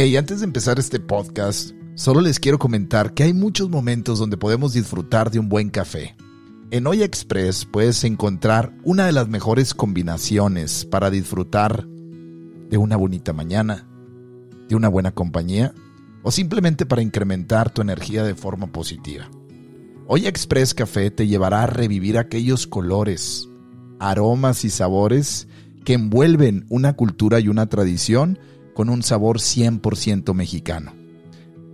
Hey, antes de empezar este podcast, solo les quiero comentar que hay muchos momentos donde podemos disfrutar de un buen café. En Olla Express puedes encontrar una de las mejores combinaciones para disfrutar de una bonita mañana, de una buena compañía o simplemente para incrementar tu energía de forma positiva. Olla Express Café te llevará a revivir aquellos colores, aromas y sabores que envuelven una cultura y una tradición con un sabor 100% mexicano.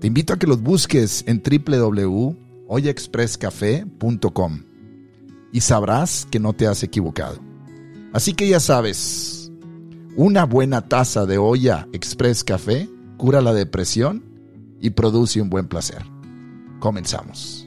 Te invito a que los busques en www.ollaexpresscafé.com y sabrás que no te has equivocado. Así que ya sabes, una buena taza de olla Express Café cura la depresión y produce un buen placer. Comenzamos.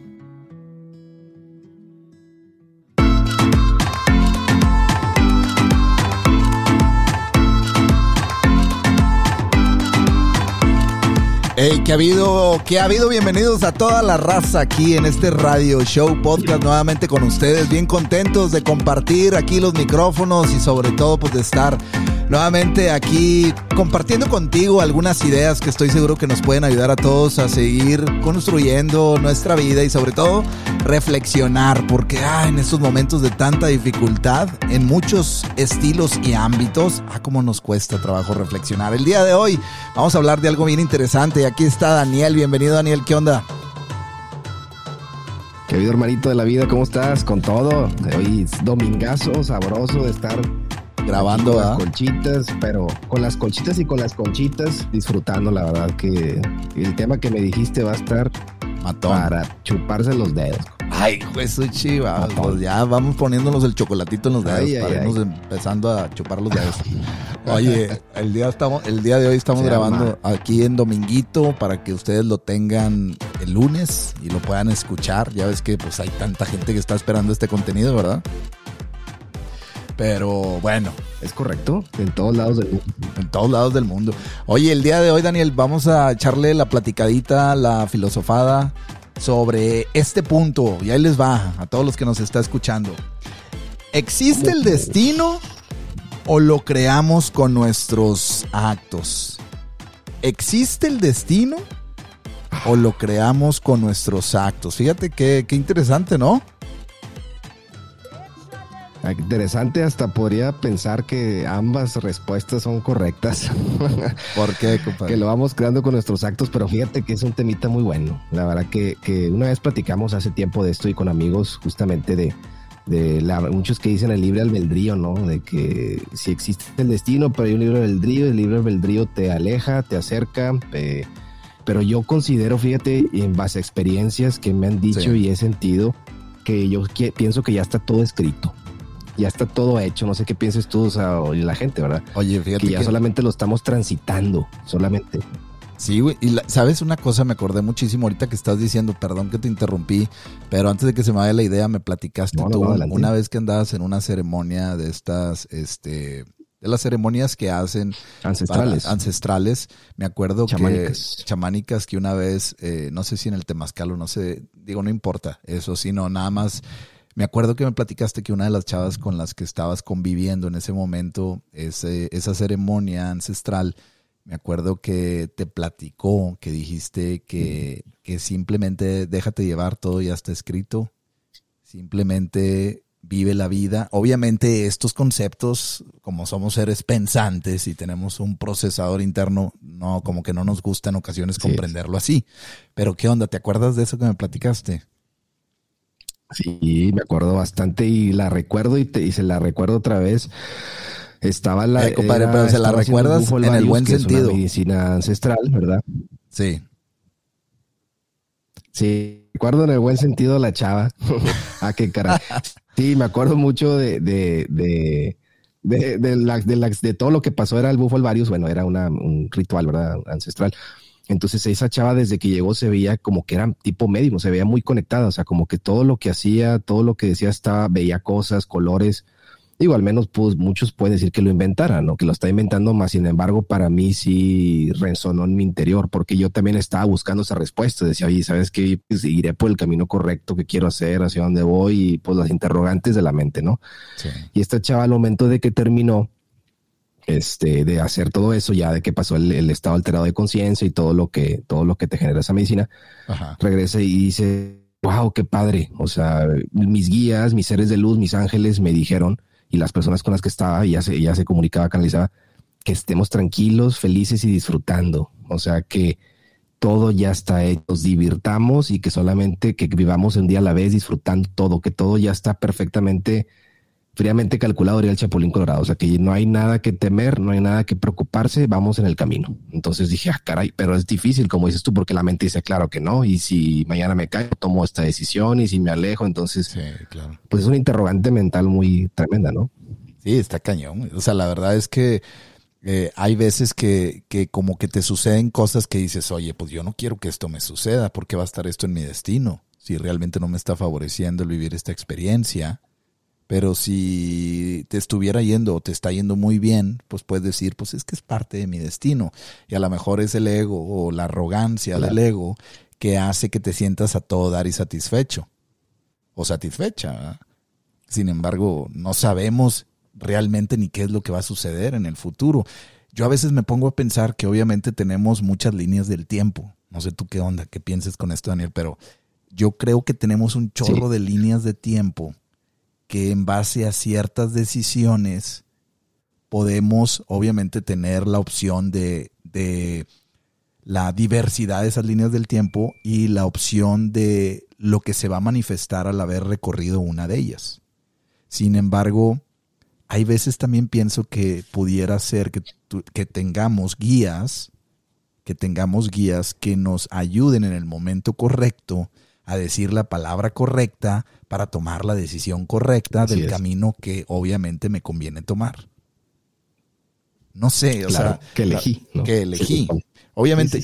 Hey, que ha habido, que ha habido, bienvenidos a toda la raza aquí en este radio show podcast nuevamente con ustedes, bien contentos de compartir aquí los micrófonos y sobre todo pues de estar nuevamente aquí compartiendo contigo algunas ideas que estoy seguro que nos pueden ayudar a todos a seguir construyendo nuestra vida y sobre todo reflexionar, porque ah, en estos momentos de tanta dificultad, en muchos estilos y ámbitos, ah, cómo nos cuesta trabajo reflexionar. El día de hoy vamos a hablar de algo bien interesante y aquí está Daniel, bienvenido Daniel, ¿qué onda? Querido hermanito de la vida, ¿cómo estás? Con todo. Hoy es domingazo, sabroso de estar grabando con las colchitas, pero con las colchitas y con las conchitas, disfrutando, la verdad que el tema que me dijiste va a estar para chuparse los dedos. Ay, Jesús chiva, pues ya vamos poniéndonos el chocolatito en los dedos para irnos empezando a chupar los dedos. Oye, el día estamos, el día de hoy estamos grabando aquí en Dominguito para que ustedes lo tengan el lunes y lo puedan escuchar. Ya ves que pues hay tanta gente que está esperando este contenido, ¿verdad? Pero bueno. Es correcto, en todos lados del mundo. En todos lados del mundo. Oye, el día de hoy, Daniel, vamos a echarle la platicadita, la filosofada sobre este punto. Y ahí les va a todos los que nos está escuchando. ¿Existe el destino o lo creamos con nuestros actos? ¿Existe el destino o lo creamos con nuestros actos? Fíjate qué, qué interesante, ¿no? Interesante, hasta podría pensar que ambas respuestas son correctas. ¿Por qué, compadre? Que lo vamos creando con nuestros actos, pero fíjate que es un temita muy bueno. La verdad que, una vez platicamos hace tiempo de esto y con amigos justamente de, de muchos que dicen el libre albedrío, ¿no? De que si existe el destino, pero hay un libre albedrío, el libre albedrío te aleja, te acerca, pero yo considero, fíjate, en base a experiencias que me han dicho y he sentido, que yo pienso que ya está todo escrito ya está todo hecho. No sé qué pienses tú, o sea, o la gente, ¿verdad? Oye, fíjate. Que ya solamente lo estamos transitando, solamente. Sí, güey. Y sabes una cosa, me acordé muchísimo ahorita que estás diciendo, perdón que te interrumpí, pero antes de que se me vaya la idea, me platicaste tú una vez que andabas en una ceremonia de estas, este, de las ceremonias que hacen ancestrales. ancestrales. Me acuerdo que chamánicas que una vez, eh, no sé si en el Temazcal o no sé, digo, no importa eso, sino nada más me acuerdo que me platicaste que una de las chavas con las que estabas conviviendo en ese momento, ese, esa ceremonia ancestral, me acuerdo que te platicó, que dijiste que, que simplemente déjate llevar, todo ya está escrito, simplemente vive la vida. Obviamente estos conceptos, como somos seres pensantes y tenemos un procesador interno, no, como que no nos gusta en ocasiones comprenderlo así. Pero ¿qué onda? ¿Te acuerdas de eso que me platicaste? Sí, me acuerdo bastante y la recuerdo y, te, se la recuerdo otra vez. Estaba la. Eh, compadre, pero se la recuerdas en el buen sentido. medicina ancestral, ¿verdad? Sí. Sí, recuerdo en el buen sentido la chava. ah, qué caray. Sí, me acuerdo mucho de, de, de, de, de, de, todo lo que pasó. Era el bufo varios, bueno, era una, un ritual, ¿verdad? Ancestral. Entonces esa chava desde que llegó se veía como que era tipo médico, se veía muy conectada, o sea, como que todo lo que hacía, todo lo que decía estaba, veía cosas, colores. Digo, al menos pues muchos pueden decir que lo inventaran, ¿no? Que lo está inventando más, sin embargo, para mí sí resonó en mi interior, porque yo también estaba buscando esa respuesta. Decía, oye, ¿sabes qué? Pues, iré por el camino correcto que quiero hacer, hacia dónde voy, y pues las interrogantes de la mente, ¿no? Sí. Y esta chava al momento de que terminó, este, de hacer todo eso, ya de que pasó el, estado alterado de conciencia y todo lo que, todo lo que te genera esa medicina, regresa y dice, wow, qué padre. O sea, mis guías, mis seres de luz, mis ángeles me dijeron, y las personas con las que estaba, ya se, ya se comunicaba, canalizaba, que estemos tranquilos, felices y disfrutando. O sea, que todo ya está hecho, nos divirtamos y que solamente que vivamos un día a la vez disfrutando todo, que todo ya está perfectamente fríamente calculado, diría el Chapulín Colorado. O sea que no hay nada que temer, no hay nada que preocuparse, vamos en el camino. Entonces dije, ah, caray, pero es difícil, como dices tú, porque la mente dice, claro que no. Y si mañana me caigo, tomo esta decisión y si me alejo, entonces, claro. pues es una interrogante mental muy tremenda, ¿no? Sí, está cañón. O sea, la verdad es que eh, hay veces que, que como que te suceden cosas que dices, oye, pues yo no quiero que esto me suceda, porque va a estar esto en mi destino? Si realmente no me está favoreciendo el vivir esta experiencia pero si te estuviera yendo o te está yendo muy bien, pues puedes decir, pues es que es parte de mi destino. Y a lo mejor es el ego o la arrogancia del ego que hace que te sientas a todo dar y satisfecho o satisfecha. Sin embargo, no sabemos realmente ni qué es lo que va a suceder en el futuro. Yo a veces me pongo a pensar que obviamente tenemos muchas líneas del tiempo. No sé tú qué onda, qué pienses con esto, Daniel, pero yo creo que tenemos un chorro de líneas de tiempo que en base a ciertas decisiones podemos obviamente tener la opción de, la diversidad de esas líneas del tiempo y la opción de lo que se va a manifestar al haber recorrido una de ellas. Sin embargo, hay veces también pienso que pudiera ser que, que tengamos guías, que tengamos guías que nos ayuden en el momento correcto a decir la palabra correcta para tomar la decisión correcta del camino que obviamente me conviene tomar. No sé, o sea, que elegí. Que elegí. Obviamente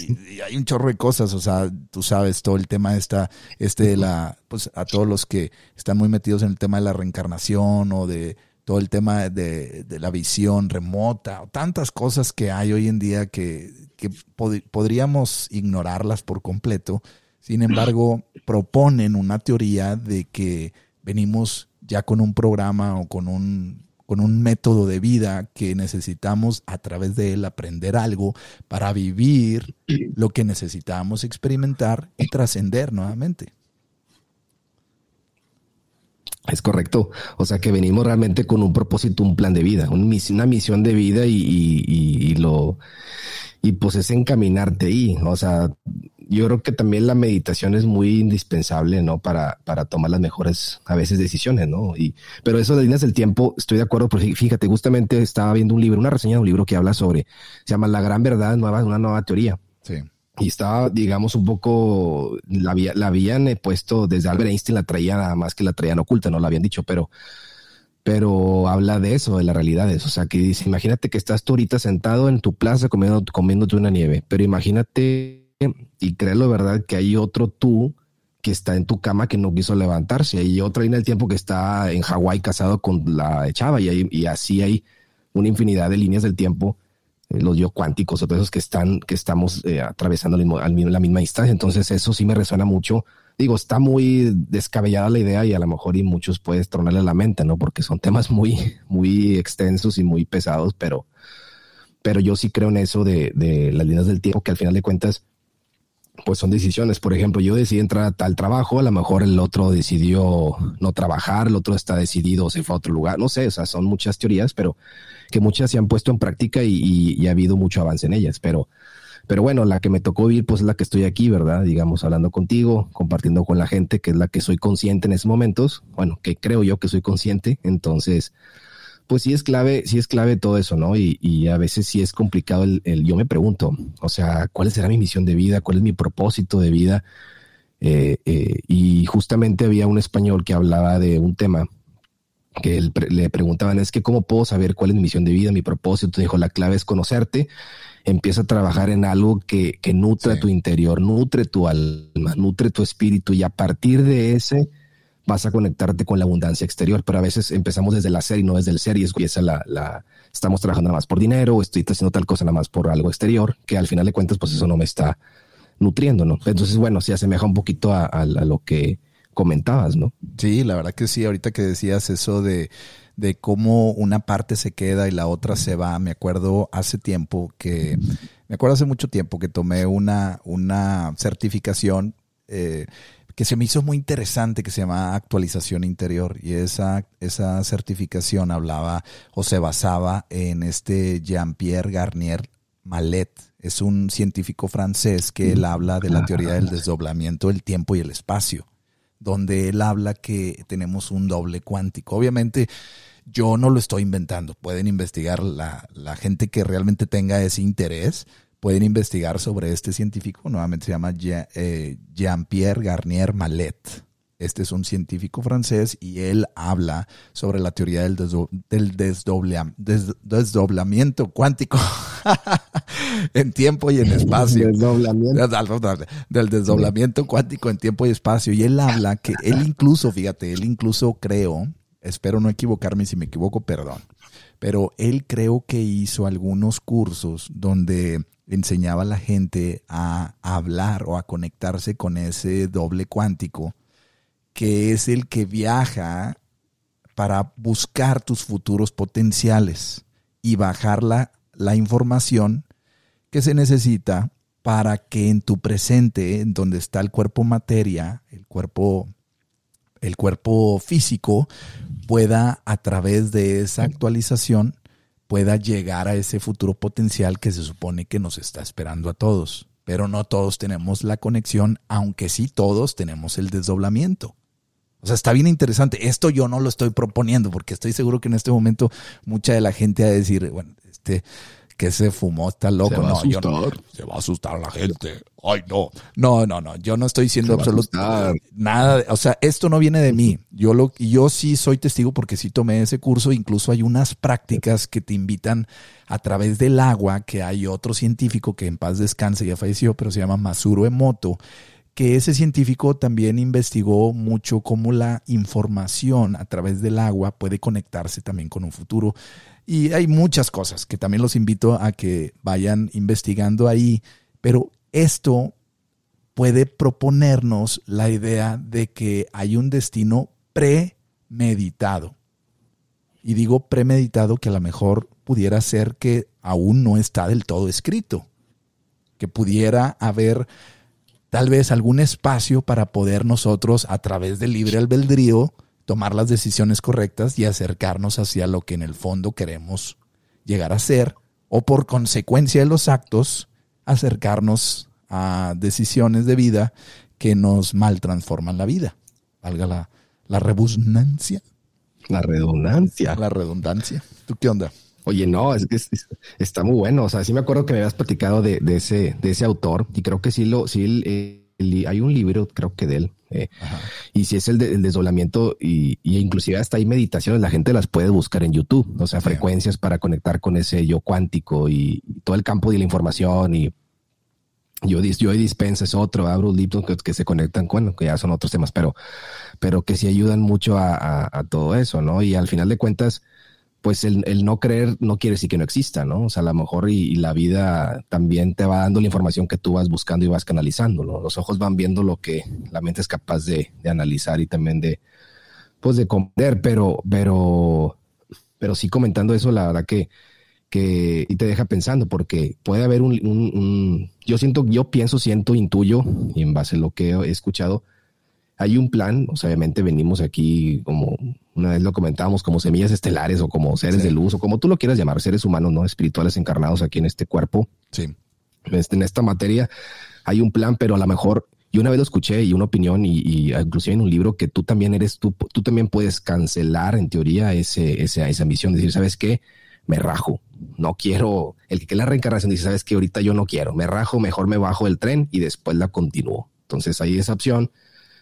hay un chorro de cosas, o sea, tú sabes todo el tema esta, este de la, pues a todos los que están muy metidos en el tema de la reencarnación o de todo el tema de, la visión remota, o tantas cosas que hay hoy en día que, que podríamos ignorarlas por completo sin embargo, proponen una teoría de que venimos ya con un programa o con un, con un método de vida que necesitamos a través de él aprender algo para vivir lo que necesitamos experimentar y trascender nuevamente. Es correcto. O sea que venimos realmente con un propósito, un plan de vida, una misión de vida y, y lo y pues es encaminarte ahí. O sea, yo creo que también la meditación es muy indispensable, ¿no? Para, para tomar las mejores, a veces, decisiones, ¿no? Y, pero eso de líneas del tiempo, estoy de acuerdo, porque fíjate, justamente estaba viendo un libro, una reseña de un libro que habla sobre, se llama La Gran Verdad, nueva, una nueva teoría. Sí. Y estaba, digamos, un poco, la, la habían puesto desde Albert Einstein, la traían nada más que la traían oculta, no la habían dicho, pero, pero habla de eso, de las realidades. O sea, que dice, imagínate que estás tú ahorita sentado en tu plaza comiendo, comiéndote una nieve, pero imagínate y créelo, ¿verdad? Que hay otro tú que está en tu cama que no quiso levantarse. Hay otra línea del tiempo que está en Hawái casado con la chava y, y así hay una infinidad de líneas del tiempo, eh, los yo cuánticos, todos esos que están, que estamos eh, atravesando la misma distancia. Entonces eso sí me resuena mucho. Digo, está muy descabellada la idea y a lo mejor y muchos puedes tronarle la mente, ¿no? Porque son temas muy, muy extensos y muy pesados, pero, pero yo sí creo en eso de, de las líneas del tiempo que al final de cuentas pues son decisiones. Por ejemplo, yo decidí entrar a tal trabajo, a lo mejor el otro decidió no trabajar, el otro está decidido, se fue a otro lugar, no sé, o sea, son muchas teorías, pero que muchas se han puesto en práctica y, ha habido mucho avance en ellas. Pero, pero bueno, la que me tocó vivir, pues es la que estoy aquí, ¿verdad? Digamos, hablando contigo, compartiendo con la gente, que es la que soy consciente en esos momentos, bueno, que creo yo que soy consciente, entonces pues sí es clave, sí es clave todo eso, ¿no? Y, a veces sí es complicado el, yo me pregunto, o sea, ¿cuál será mi misión de vida? ¿Cuál es mi propósito de vida? Eh, eh, y justamente había un español que hablaba de un tema que le preguntaban, es que ¿cómo puedo saber cuál es mi misión de vida, mi propósito? Dijo, la clave es conocerte, empieza a trabajar en algo que, que nutre tu interior, nutre tu alma, nutre tu espíritu y a partir de ese vas a conectarte con la abundancia exterior, pero a veces empezamos desde la ser y no desde el ser y empieza la, la, estamos trabajando nada más por dinero o estoy haciendo tal cosa nada más por algo exterior, que al final de cuentas pues eso no me está nutriendo, ¿no? Entonces, bueno, se asemeja un poquito a, lo que comentabas, ¿no? Sí, la verdad que sí, ahorita que decías eso de, de cómo una parte se queda y la otra se va. Me acuerdo hace tiempo que, me acuerdo hace mucho tiempo que tomé una, una certificación eh, que se me hizo muy interesante, que se llama actualización interior. Y esa, esa certificación hablaba o se basaba en este Jean-Pierre Garnier Malet. Es un científico francés que él habla de la teoría del desdoblamiento del tiempo y el espacio, donde él habla que tenemos un doble cuántico. Obviamente, yo no lo estoy inventando. Pueden investigar la, la gente que realmente tenga ese interés pueden investigar sobre este científico. Nuevamente se llama eh, Jean-Pierre Garnier Mallet. Este es un científico francés y él habla sobre la teoría del, del desdoblamiento cuántico en tiempo y en espacio. Del desdoblamiento cuántico en tiempo y espacio. Y él habla que él incluso, fíjate, él incluso creo, espero no equivocarme, si me equivoco, perdón, pero él creo que hizo algunos cursos donde enseñaba a la gente a, hablar o a conectarse con ese doble cuántico, que es el que viaja para buscar tus futuros potenciales y bajar la, la información que se necesita para que en tu presente, en donde está el cuerpo materia, el cuerpo, el cuerpo físico, pueda a través de esa actualización pueda llegar a ese futuro potencial que se supone que nos está esperando a todos. Pero no todos tenemos la conexión, aunque sí todos tenemos el desdoblamiento. O sea, está bien interesante. Esto yo no lo estoy proponiendo porque estoy seguro que en este momento mucha de la gente va a decir, bueno, este, que se fumó, está loco. no, se va a asustar a la gente. Ay, no. No, no, no. Yo no estoy diciendo absolutamente nada. O sea, esto no viene de mí. Yo lo, yo sí soy testigo porque sí tomé ese curso. Incluso hay unas prácticas que te invitan a través del agua, que hay otro científico que en paz descanse, ya falleció, pero se llama Masuro Emoto que ese científico también investigó mucho cómo la información a través del agua puede conectarse también con un futuro. Y hay muchas cosas que también los invito a que vayan investigando ahí, pero esto puede proponernos la idea de que hay un destino premeditado. Y digo premeditado que a lo mejor pudiera ser que aún no está del todo escrito, que pudiera haber tal vez algún espacio para poder nosotros a través del libre albedrío tomar las decisiones correctas y acercarnos hacia lo que en el fondo queremos llegar a ser o por consecuencia de los actos acercarnos a decisiones de vida que nos mal transforman la vida. Valga la, la redundancia. La redundancia. La redundancia. ¿Tú qué onda? Oye, no, es que está muy bueno. O sea, sí me acuerdo que me habías platicado de, ese, de ese autor y creo que sí lo, sí, eh, hay un libro, creo que de él, eh, y si es el, de, desdoblamiento y, inclusive hasta hay meditaciones, la gente las puede buscar en YouTube, o sea, frecuencias para conectar con ese yo cuántico y, todo el campo de la información y yo, yo dispensa es otro, abro Lipton que, que, se conectan, bueno, que ya son otros temas, pero, pero que sí ayudan mucho a, a todo eso, ¿no? Y al final de cuentas, pues el, no creer no quiere decir que no exista, ¿no? O sea, a lo mejor y, la vida también te va dando la información que tú vas buscando y vas canalizando, ¿no? Los ojos van viendo lo que la mente es capaz de, analizar y también de, pues de comprender, pero, pero, pero sí comentando eso, la verdad que, que, y te deja pensando, porque puede haber un, un yo siento, yo pienso, siento, intuyo, y en base a lo que he escuchado, hay un plan, o sea, obviamente venimos aquí como una vez lo comentábamos como semillas estelares o como seres de luz o como tú lo quieras llamar, seres humanos, no espirituales encarnados aquí en este cuerpo. Sí. Este, en esta materia hay un plan, pero a lo mejor yo una vez lo escuché y una opinión y, y inclusive en un libro que tú también eres tú, tú también puedes cancelar en teoría ese, ese esa misión, decir, ¿sabes qué? Me rajo, no quiero, el que la reencarnación dice, ¿sabes qué? Ahorita yo no quiero, me rajo, mejor me bajo del tren y después la continúo. Entonces hay esa opción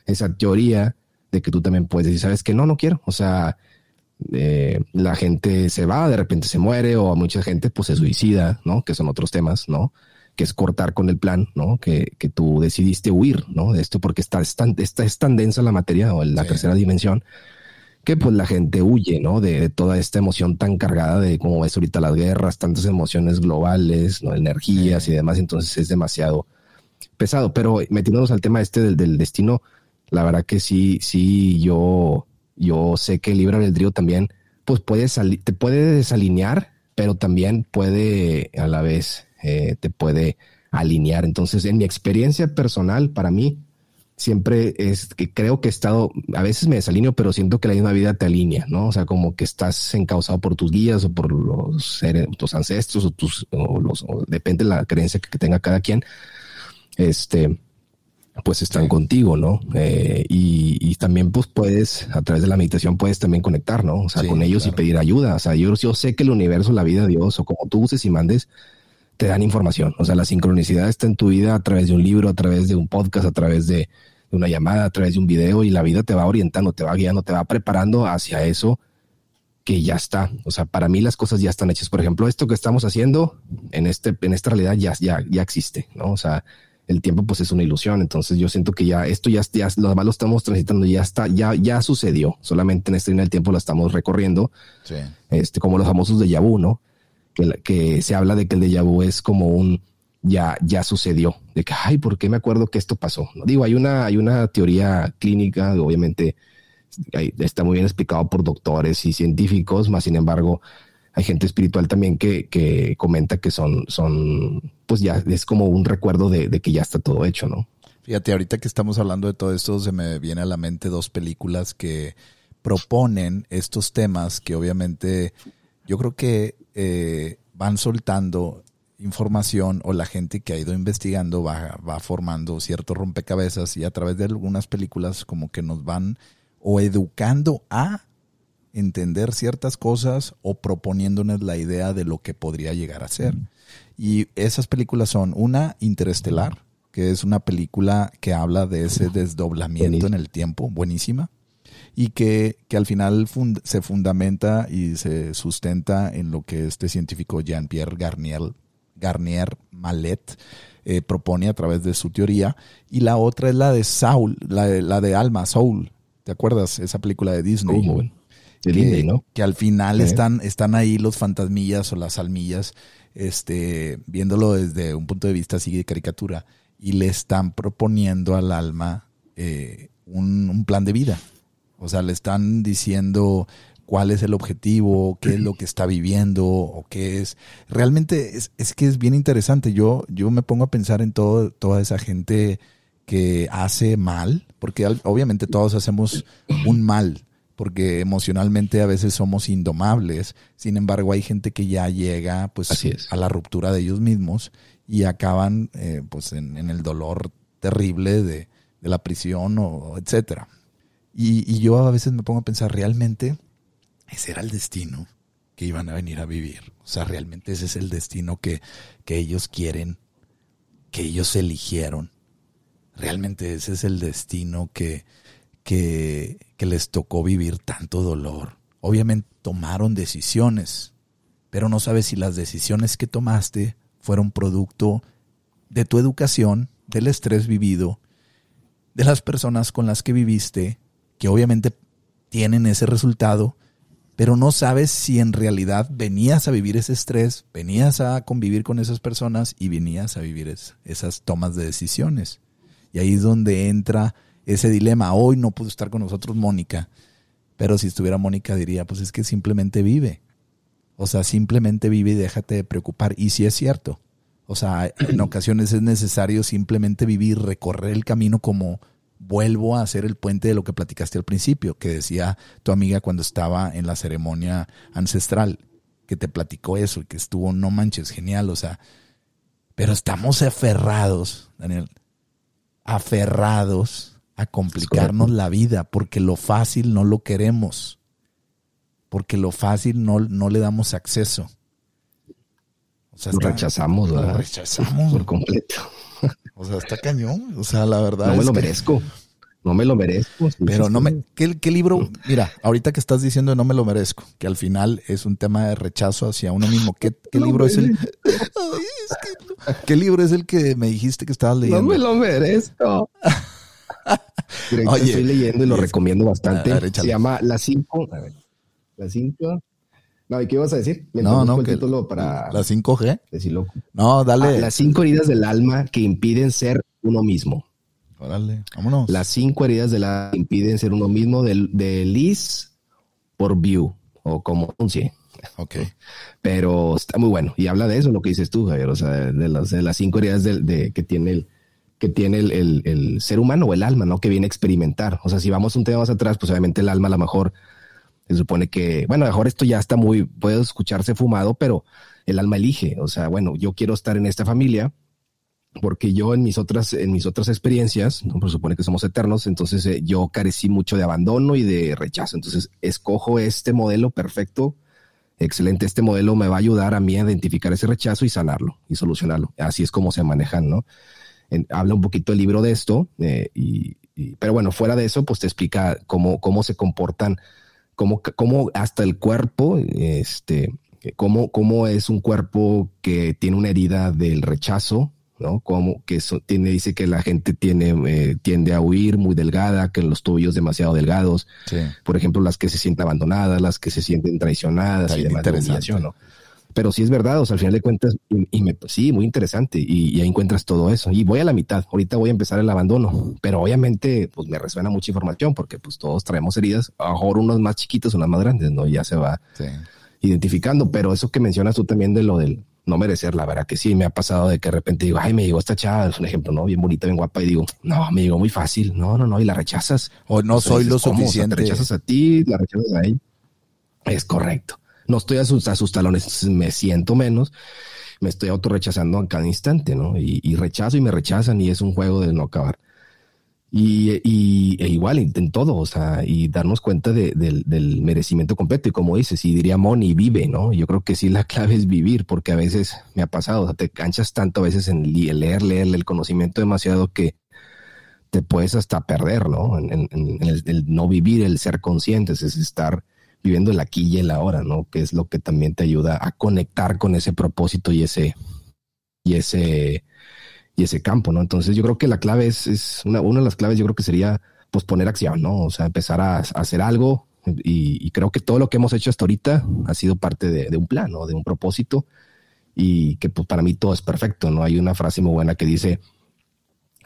esa teoría de que tú también puedes decir, sabes que no, no quiero. O sea, eh, la gente se va, de repente se muere o a mucha gente pues se suicida, ¿no? Que son otros temas, ¿no? Que es cortar con el plan, ¿no? Que, que tú decidiste huir, ¿no? De esto porque está, es, tan, está, es tan densa la materia o la tercera dimensión que pues la gente huye, ¿no? De, toda esta emoción tan cargada de como ves ahorita las guerras, tantas emociones globales, ¿no? Energías y demás, entonces es demasiado pesado. Pero metiéndonos al tema este del, del destino, la verdad que sí, sí, yo, yo sé que el libre albedrío también pues puede te puede desalinear, pero también puede a la vez eh, te puede alinear. Entonces, en mi experiencia personal, para mí, siempre es que creo que he estado, a veces me desalineo, pero siento que la misma vida te alinea, ¿no? O sea, como que estás encausado por tus guías o por los seres, tus ancestros o tus, o los, depende de la creencia que, tenga cada quien. Este, pues están contigo, ¿no? Eh, y, también pues puedes, a través de la meditación puedes también conectar, ¿no? O sea, con ellos y pedir ayuda. O sea, yo, yo sé que el universo, la vida, Dios, o como tú uses y mandes, te dan información. O sea, la sincronicidad está en tu vida a través de un libro, a través de un podcast, a través de, una llamada, a través de un video y la vida te va orientando, te va guiando, te va preparando hacia eso que ya está. O sea, para mí las cosas ya están hechas. Por ejemplo, esto que estamos haciendo en este, en esta realidad ya, ya, ya existe, ¿no? O sea, el tiempo pues es una ilusión. Entonces yo siento que ya esto ya, ya lo estamos transitando, ya está, ya, ya sucedió. Solamente en este línea del tiempo lo estamos recorriendo. Sí. Este, como los famosos de Yabu, ¿no? que, se habla de que el déjà vu es como un ya, ya sucedió, de que, ay, ¿por qué me acuerdo que esto pasó? Digo, hay una, hay una teoría clínica, obviamente está muy bien explicado por doctores y científicos, más sin embargo, hay gente espiritual también que, que comenta que son, son, pues ya es como un recuerdo de, de, que ya está todo hecho, ¿no? Fíjate, ahorita que estamos hablando de todo esto, se me viene a la mente dos películas que proponen estos temas que obviamente yo creo que eh, van soltando información o la gente que ha ido investigando va, va formando ciertos rompecabezas y a través de algunas películas como que nos van o educando a entender ciertas cosas o proponiéndonos la idea de lo que podría llegar a ser. Y esas películas son una, Interestelar, que es una película que habla de ese desdoblamiento en el tiempo, buenísima y que, que al final se fundamenta y se sustenta en lo que este científico Jean-Pierre Garnier, Garnier Mallet eh, propone a través de su teoría. Y la otra es la de Saul, la de, la de Alma, Soul. ¿Te acuerdas? Esa película de Disney. de que, ¿no? que al final están, están ahí los fantasmillas o las almillas, este, viéndolo desde un punto de vista así de caricatura, y le están proponiendo al alma eh, un, un, plan de vida. O sea, le están diciendo cuál es el objetivo, qué es lo que está viviendo o qué es. Realmente es, es que es bien interesante. Yo, yo me pongo a pensar en todo, toda esa gente que hace mal, porque obviamente todos hacemos un mal, porque emocionalmente a veces somos indomables. Sin embargo, hay gente que ya llega pues a la ruptura de ellos mismos y acaban eh, pues en, en, el dolor terrible de, de la prisión o etcétera. Y, yo a veces me pongo a pensar, realmente ese era el destino que iban a venir a vivir. O sea, realmente ese es el destino que, que ellos quieren, que ellos eligieron. Realmente ese es el destino que, que, les tocó vivir tanto dolor. Obviamente tomaron decisiones, pero no sabes si las decisiones que tomaste fueron producto de tu educación, del estrés vivido, de las personas con las que viviste, que obviamente tienen ese resultado, pero no sabes si en realidad venías a vivir ese estrés, venías a convivir con esas personas y venías a vivir esas tomas de decisiones. Y ahí es donde entra ese dilema. Hoy no pudo estar con nosotros Mónica, pero si estuviera Mónica diría, pues es que simplemente vive. O sea, simplemente vive y déjate de preocupar. Y si es cierto. O sea, en ocasiones es necesario simplemente vivir, recorrer el camino como vuelvo a hacer el puente de lo que platicaste al principio, que decía tu amiga cuando estaba en la ceremonia ancestral, que te platicó eso y que estuvo, no manches, genial, o sea, pero estamos aferrados, Daniel, aferrados a complicarnos la vida, porque lo fácil no lo queremos, porque lo fácil no, no le damos acceso. O sea, lo rechazamos, Lo rechazamos. Por completo. O sea, está cañón. O sea, la verdad. No me lo merezco. No me lo merezco. Pero no me. ¿qué, libro? Mira, ahorita que estás diciendo no me lo merezco, que al final es un tema de rechazo hacia uno mismo. ¿Qué, libro es el. ¿Qué libro es el que me dijiste que estabas leyendo? No me lo merezco. Oye, estoy leyendo y lo recomiendo bastante. Se llama Las cinco. Las cinco no, ¿y qué ibas a decir? no, no, que título para la 5G. Decirlo. No, dale. Ah, las cinco heridas del alma que impiden ser uno mismo. Órale, vámonos. Las cinco heridas del alma que impiden ser uno mismo de, de Liz por View. o como sí. Ok. Pero está muy bueno. Y habla de eso, lo que dices tú, Javier. O sea, de, las, de las cinco heridas de, que tiene el, que tiene el, el, ser humano o el alma, ¿no? Que viene a experimentar. O sea, si vamos un tema más atrás, pues obviamente el alma a lo mejor se supone que, bueno, a lo mejor esto ya está muy, puede escucharse fumado, pero el alma elige. O sea, bueno, yo quiero estar en esta familia porque yo en mis otras, en mis otras experiencias, ¿no? Por supone que somos eternos, entonces eh, yo carecí mucho de abandono y de rechazo. Entonces escojo este modelo perfecto, excelente. Este modelo me va a ayudar a mí a identificar ese rechazo y sanarlo y solucionarlo. Así es como se manejan, ¿no? Habla un poquito el libro de esto, eh, y, pero bueno, fuera de eso, pues te explica cómo, cómo se comportan, cómo, cómo hasta el cuerpo, este, cómo, cómo es un cuerpo que tiene una herida del rechazo, ¿no? Como que tiene, dice que la gente tiene, eh, tiende a huir muy delgada, que los tobillos demasiado delgados. Por ejemplo, las que se sienten abandonadas, las que se sienten traicionadas y demás. ¿no? Pero sí es verdad, o sea, al final de cuentas, y, me, sí, muy interesante, y, ahí encuentras todo eso. Y voy a la mitad, ahorita voy a empezar el abandono, pero obviamente, pues me resuena mucha información, porque pues todos traemos heridas, a lo mejor unos más chiquitos, unas más grandes, ¿no? Ya se va identificando, pero eso que mencionas tú también de lo del no merecer, la verdad que sí, me ha pasado de que de repente digo, ay, me llegó esta chava, es un ejemplo, ¿no? Bien bonita, bien guapa, y digo, no, me llegó muy fácil, no, no, no, y la rechazas. O no soy lo suficiente. te rechazas a ti, la rechazas a ella. Es correcto. No estoy a sus, talones, me siento menos, me estoy autorrechazando a cada instante, ¿no? Y, rechazo y me rechazan y es un juego de no acabar. Y, y e igual en todo, o sea, y darnos cuenta del merecimiento completo. Y como dices, y diría Moni, vive, ¿no? Yo creo que sí la clave es vivir, porque a veces me ha pasado, o sea, te canchas tanto a veces en leer, leer el conocimiento demasiado que te puedes hasta perder, ¿no? En, el, el, no vivir, el ser conscientes, es estar viviendo el aquí y el ahora, ¿no? Que es lo que también te ayuda a conectar con ese propósito y ese, y ese, y ese campo, ¿no? Entonces yo creo que la clave es, es una, una de las claves yo creo que sería pues poner acción, ¿no? O sea, empezar a, hacer algo y, creo que todo lo que hemos hecho hasta ahorita ha sido parte de, un plan, ¿no? De un propósito y que pues para mí todo es perfecto, ¿no? Hay una frase muy buena que dice,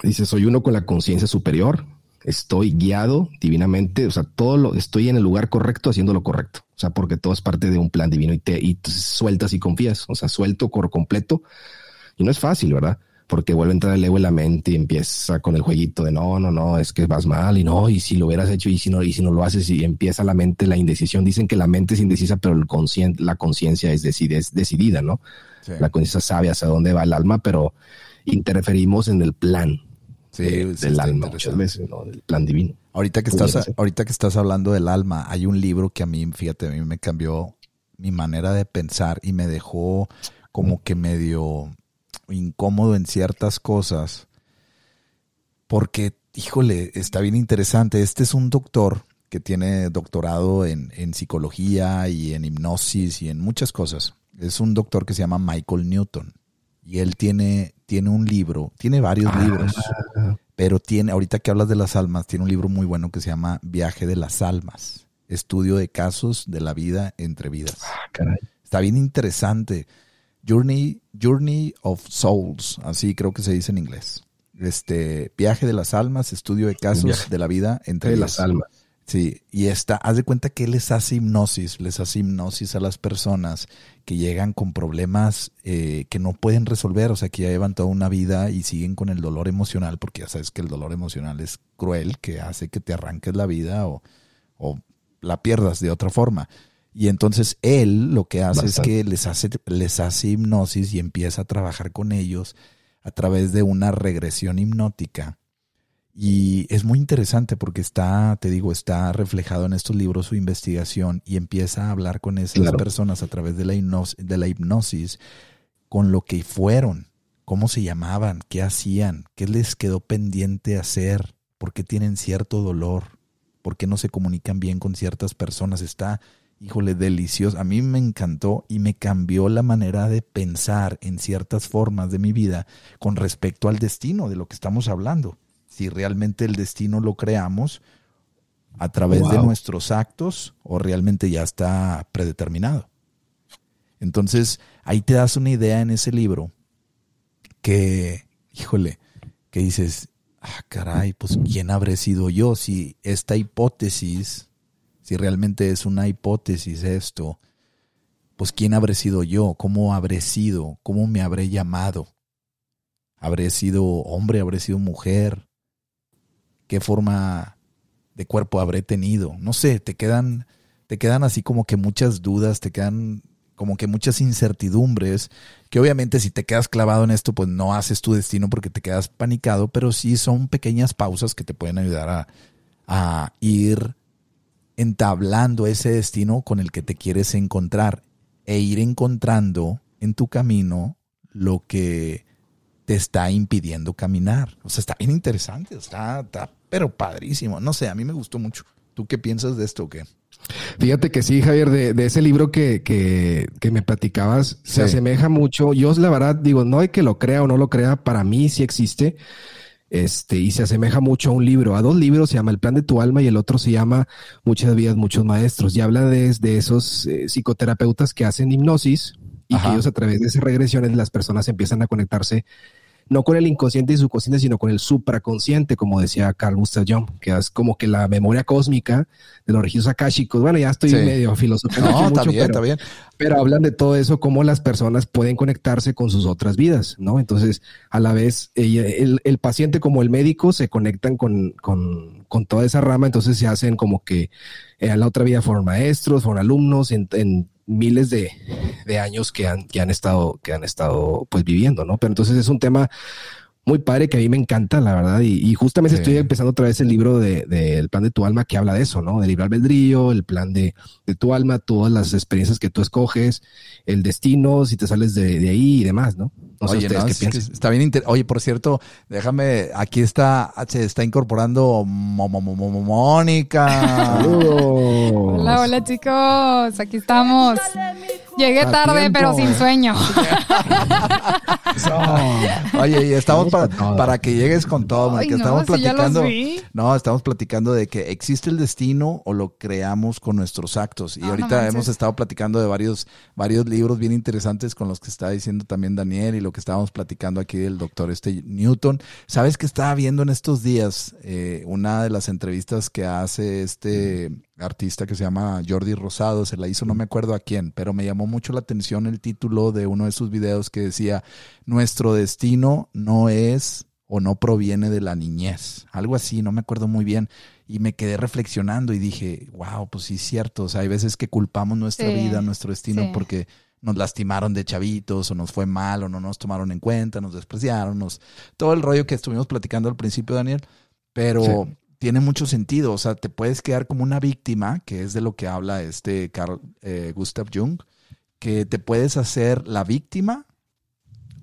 dice, soy uno con la conciencia superior estoy guiado divinamente, o sea, todo lo estoy en el lugar correcto haciendo lo correcto, o sea, porque todo es parte de un plan divino y te y sueltas y confías, o sea, suelto por completo y no es fácil, ¿verdad? Porque vuelve a entrar el ego en la mente y empieza con el jueguito de no, no, no, es que vas mal y no, y si lo hubieras hecho y si no, y si no lo haces y empieza la mente la indecisión. Dicen que la mente es indecisa, pero el la conciencia es, es decidida, ¿no? La conciencia sabe hacia dónde va el alma, pero interferimos en el plan sí, del alma muchas veces, ¿no? Del plan divino. Ahorita que, estás, ahorita que estás hablando del alma, hay un libro que a mí, fíjate, a mí me cambió mi manera de pensar y me dejó como que medio incómodo en ciertas cosas. Porque, híjole, está bien interesante. Este es un doctor que tiene doctorado en, en psicología y en hipnosis y en muchas cosas. Es un doctor que se llama Michael Newton. Y él tiene tiene un libro, tiene varios ah. libros, pero tiene, ahorita que hablas de las almas, tiene un libro muy bueno que se llama Viaje de las Almas, estudio de casos de la vida entre vidas. Ah, Está bien interesante. Journey, Journey of Souls, así creo que se dice en inglés. Este, Viaje de las Almas, estudio de casos de la vida entre de las almas. Sí, y está, haz de cuenta que él les hace hipnosis, les hace hipnosis a las personas que llegan con problemas eh, que no pueden resolver, o sea, que ya llevan toda una vida y siguen con el dolor emocional, porque ya sabes que el dolor emocional es cruel, que hace que te arranques la vida o, o la pierdas de otra forma. Y entonces él lo que hace es que les hace, les hace hipnosis y empieza a trabajar con ellos a través de una regresión hipnótica y es muy interesante porque está, te digo, está reflejado en estos libros su investigación y empieza a hablar con esas personas a través de la, hipnosis, de la hipnosis con lo que fueron, cómo se llamaban, qué hacían, qué les quedó pendiente hacer, por qué tienen cierto dolor, por qué no se comunican bien con ciertas personas. Está, híjole, delicioso. A mí me encantó y me cambió la manera de pensar en ciertas formas de mi vida con respecto al destino de lo que estamos hablando si realmente el destino lo creamos a través de nuestros actos o realmente ya está predeterminado. Entonces, ahí te das una idea en ese libro que, híjole, que dices, ah, caray, pues ¿quién habré sido yo si esta hipótesis si realmente es una hipótesis esto, pues quién habré sido yo, cómo habré sido, cómo me habré llamado. ¿Habré sido hombre, habré sido mujer? ¿Qué forma de cuerpo habré tenido? No sé, te quedan te quedan así como que muchas dudas, te quedan como que muchas incertidumbres, que obviamente si te quedas clavado en esto, pues no haces tu destino porque te quedas panicado, pero sí son pequeñas pausas que te pueden ayudar a, a ir entablando ese destino con el que te quieres encontrar e ir encontrando en tu camino lo que te está impidiendo caminar. O sea, está bien interesante, está, está pero padrísimo. No sé, a mí me gustó mucho. ¿Tú qué piensas de esto o qué? Fíjate que sí, Javier, de, ese libro que, que, que me platicabas, se asemeja mucho. Yo, la verdad, digo, no hay que lo crea o no lo crea, para mí sí existe. Este, y se asemeja mucho a un libro, a dos libros, se llama El plan de tu alma y el otro se llama Muchas vidas, muchos maestros. Y habla de, de esos eh, psicoterapeutas que hacen hipnosis y que ellos a través de esas regresiones las personas empiezan a conectarse no con el inconsciente y subconsciente, sino con el supraconsciente, como decía Carl Gustav Jung, que es como que la memoria cósmica de los registros akáshicos. Bueno, ya estoy medio filosofando. No, bien, bien. Pero hablan de todo eso, cómo las personas pueden conectarse con sus otras vidas, ¿no? Entonces, a la vez, el, el paciente como el médico se conectan con, con, con toda esa rama, entonces se hacen como que en eh, la otra vida fueron maestros, fueron alumnos, en, en miles de, de, años que han, que han estado, que han estado pues viviendo, ¿no? Pero entonces es un tema muy padre que a mí me encanta, la verdad. Y, justamente estoy empezando otra vez el libro del de, de plan de tu alma que habla de eso, ¿no? Del libre albedrío, el plan de, de, tu alma, todas las experiencias que tú escoges, el destino, si te sales de, de ahí y demás, ¿no? Oye, no, está bien. Oye, por cierto, déjame, aquí está, se está incorporando Mónica. Hola, hola chicos, aquí estamos. Llegué tarde, pero sin sueño. Oye, y estamos para, que llegues con todo, que estamos platicando. no, estamos platicando de que existe el destino o lo creamos con nuestros actos. Y ah, ahorita hemos estado platicando de varios, varios libros bien interesantes con los que está diciendo también Daniel y lo que estábamos platicando aquí del doctor este Newton. ¿Sabes que estaba viendo en estos días eh, una de las entrevistas que hace este artista que se llama Jordi Rosado, se la hizo no me acuerdo a quién, pero me llamó mucho la atención el título de uno de sus videos que decía, nuestro destino no es o no proviene de la niñez, algo así, no me acuerdo muy bien, y me quedé reflexionando y dije, wow, pues sí es cierto, o sea, hay veces que culpamos nuestra vida, nuestro destino, porque nos lastimaron de chavitos o nos fue mal o no nos tomaron en cuenta, nos despreciaron, nos... todo el rollo que estuvimos platicando al principio, Daniel, pero tiene mucho sentido. O sea, te puedes quedar como una víctima, que es de lo que habla este Carl eh, Gustav Jung, que te puedes hacer la víctima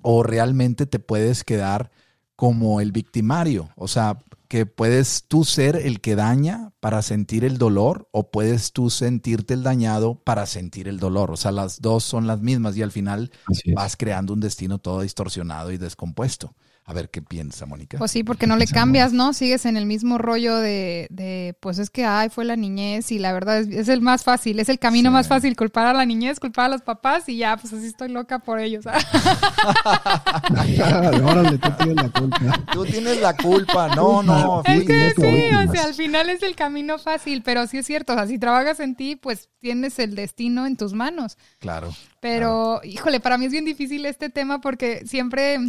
o realmente te puedes quedar como el victimario. O sea, que puedes tú ser el que daña para sentir el dolor o puedes tú sentirte el dañado para sentir el dolor. O sea, las dos son las mismas y al final vas creando un destino todo distorsionado y descompuesto. A ver qué piensa Mónica. Pues sí, porque no le cambias, ¿no? Sigues en el mismo rollo de, de pues es que, ay, fue la niñez y la verdad es, el más fácil, es el camino más fácil, culpar a la niñez, culpar a los papás y ya, pues así estoy loca por ellos. Órale, tú tienes la culpa. Tú tienes la culpa, no, no. Es que sí, o sea, al final es el camino fácil, pero sí es cierto, o sea, si trabajas en ti, pues tienes el destino en tus manos. Claro. Pero, híjole, para mí es bien difícil este tema porque siempre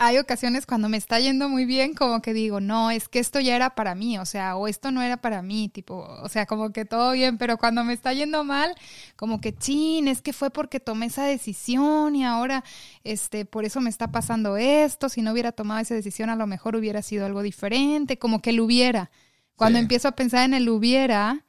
hay ocasiones cuando me está yendo muy bien, como que digo, no, es que esto ya era para mí, o sea, o esto no era para mí, tipo, o sea, como que todo bien, pero cuando me está yendo mal, como que, chin, es que fue porque tomé esa decisión y ahora, este, por eso me está pasando esto, si no hubiera tomado esa decisión, a lo mejor hubiera sido algo diferente, como que lo hubiera. Cuando empiezo a pensar en el hubiera,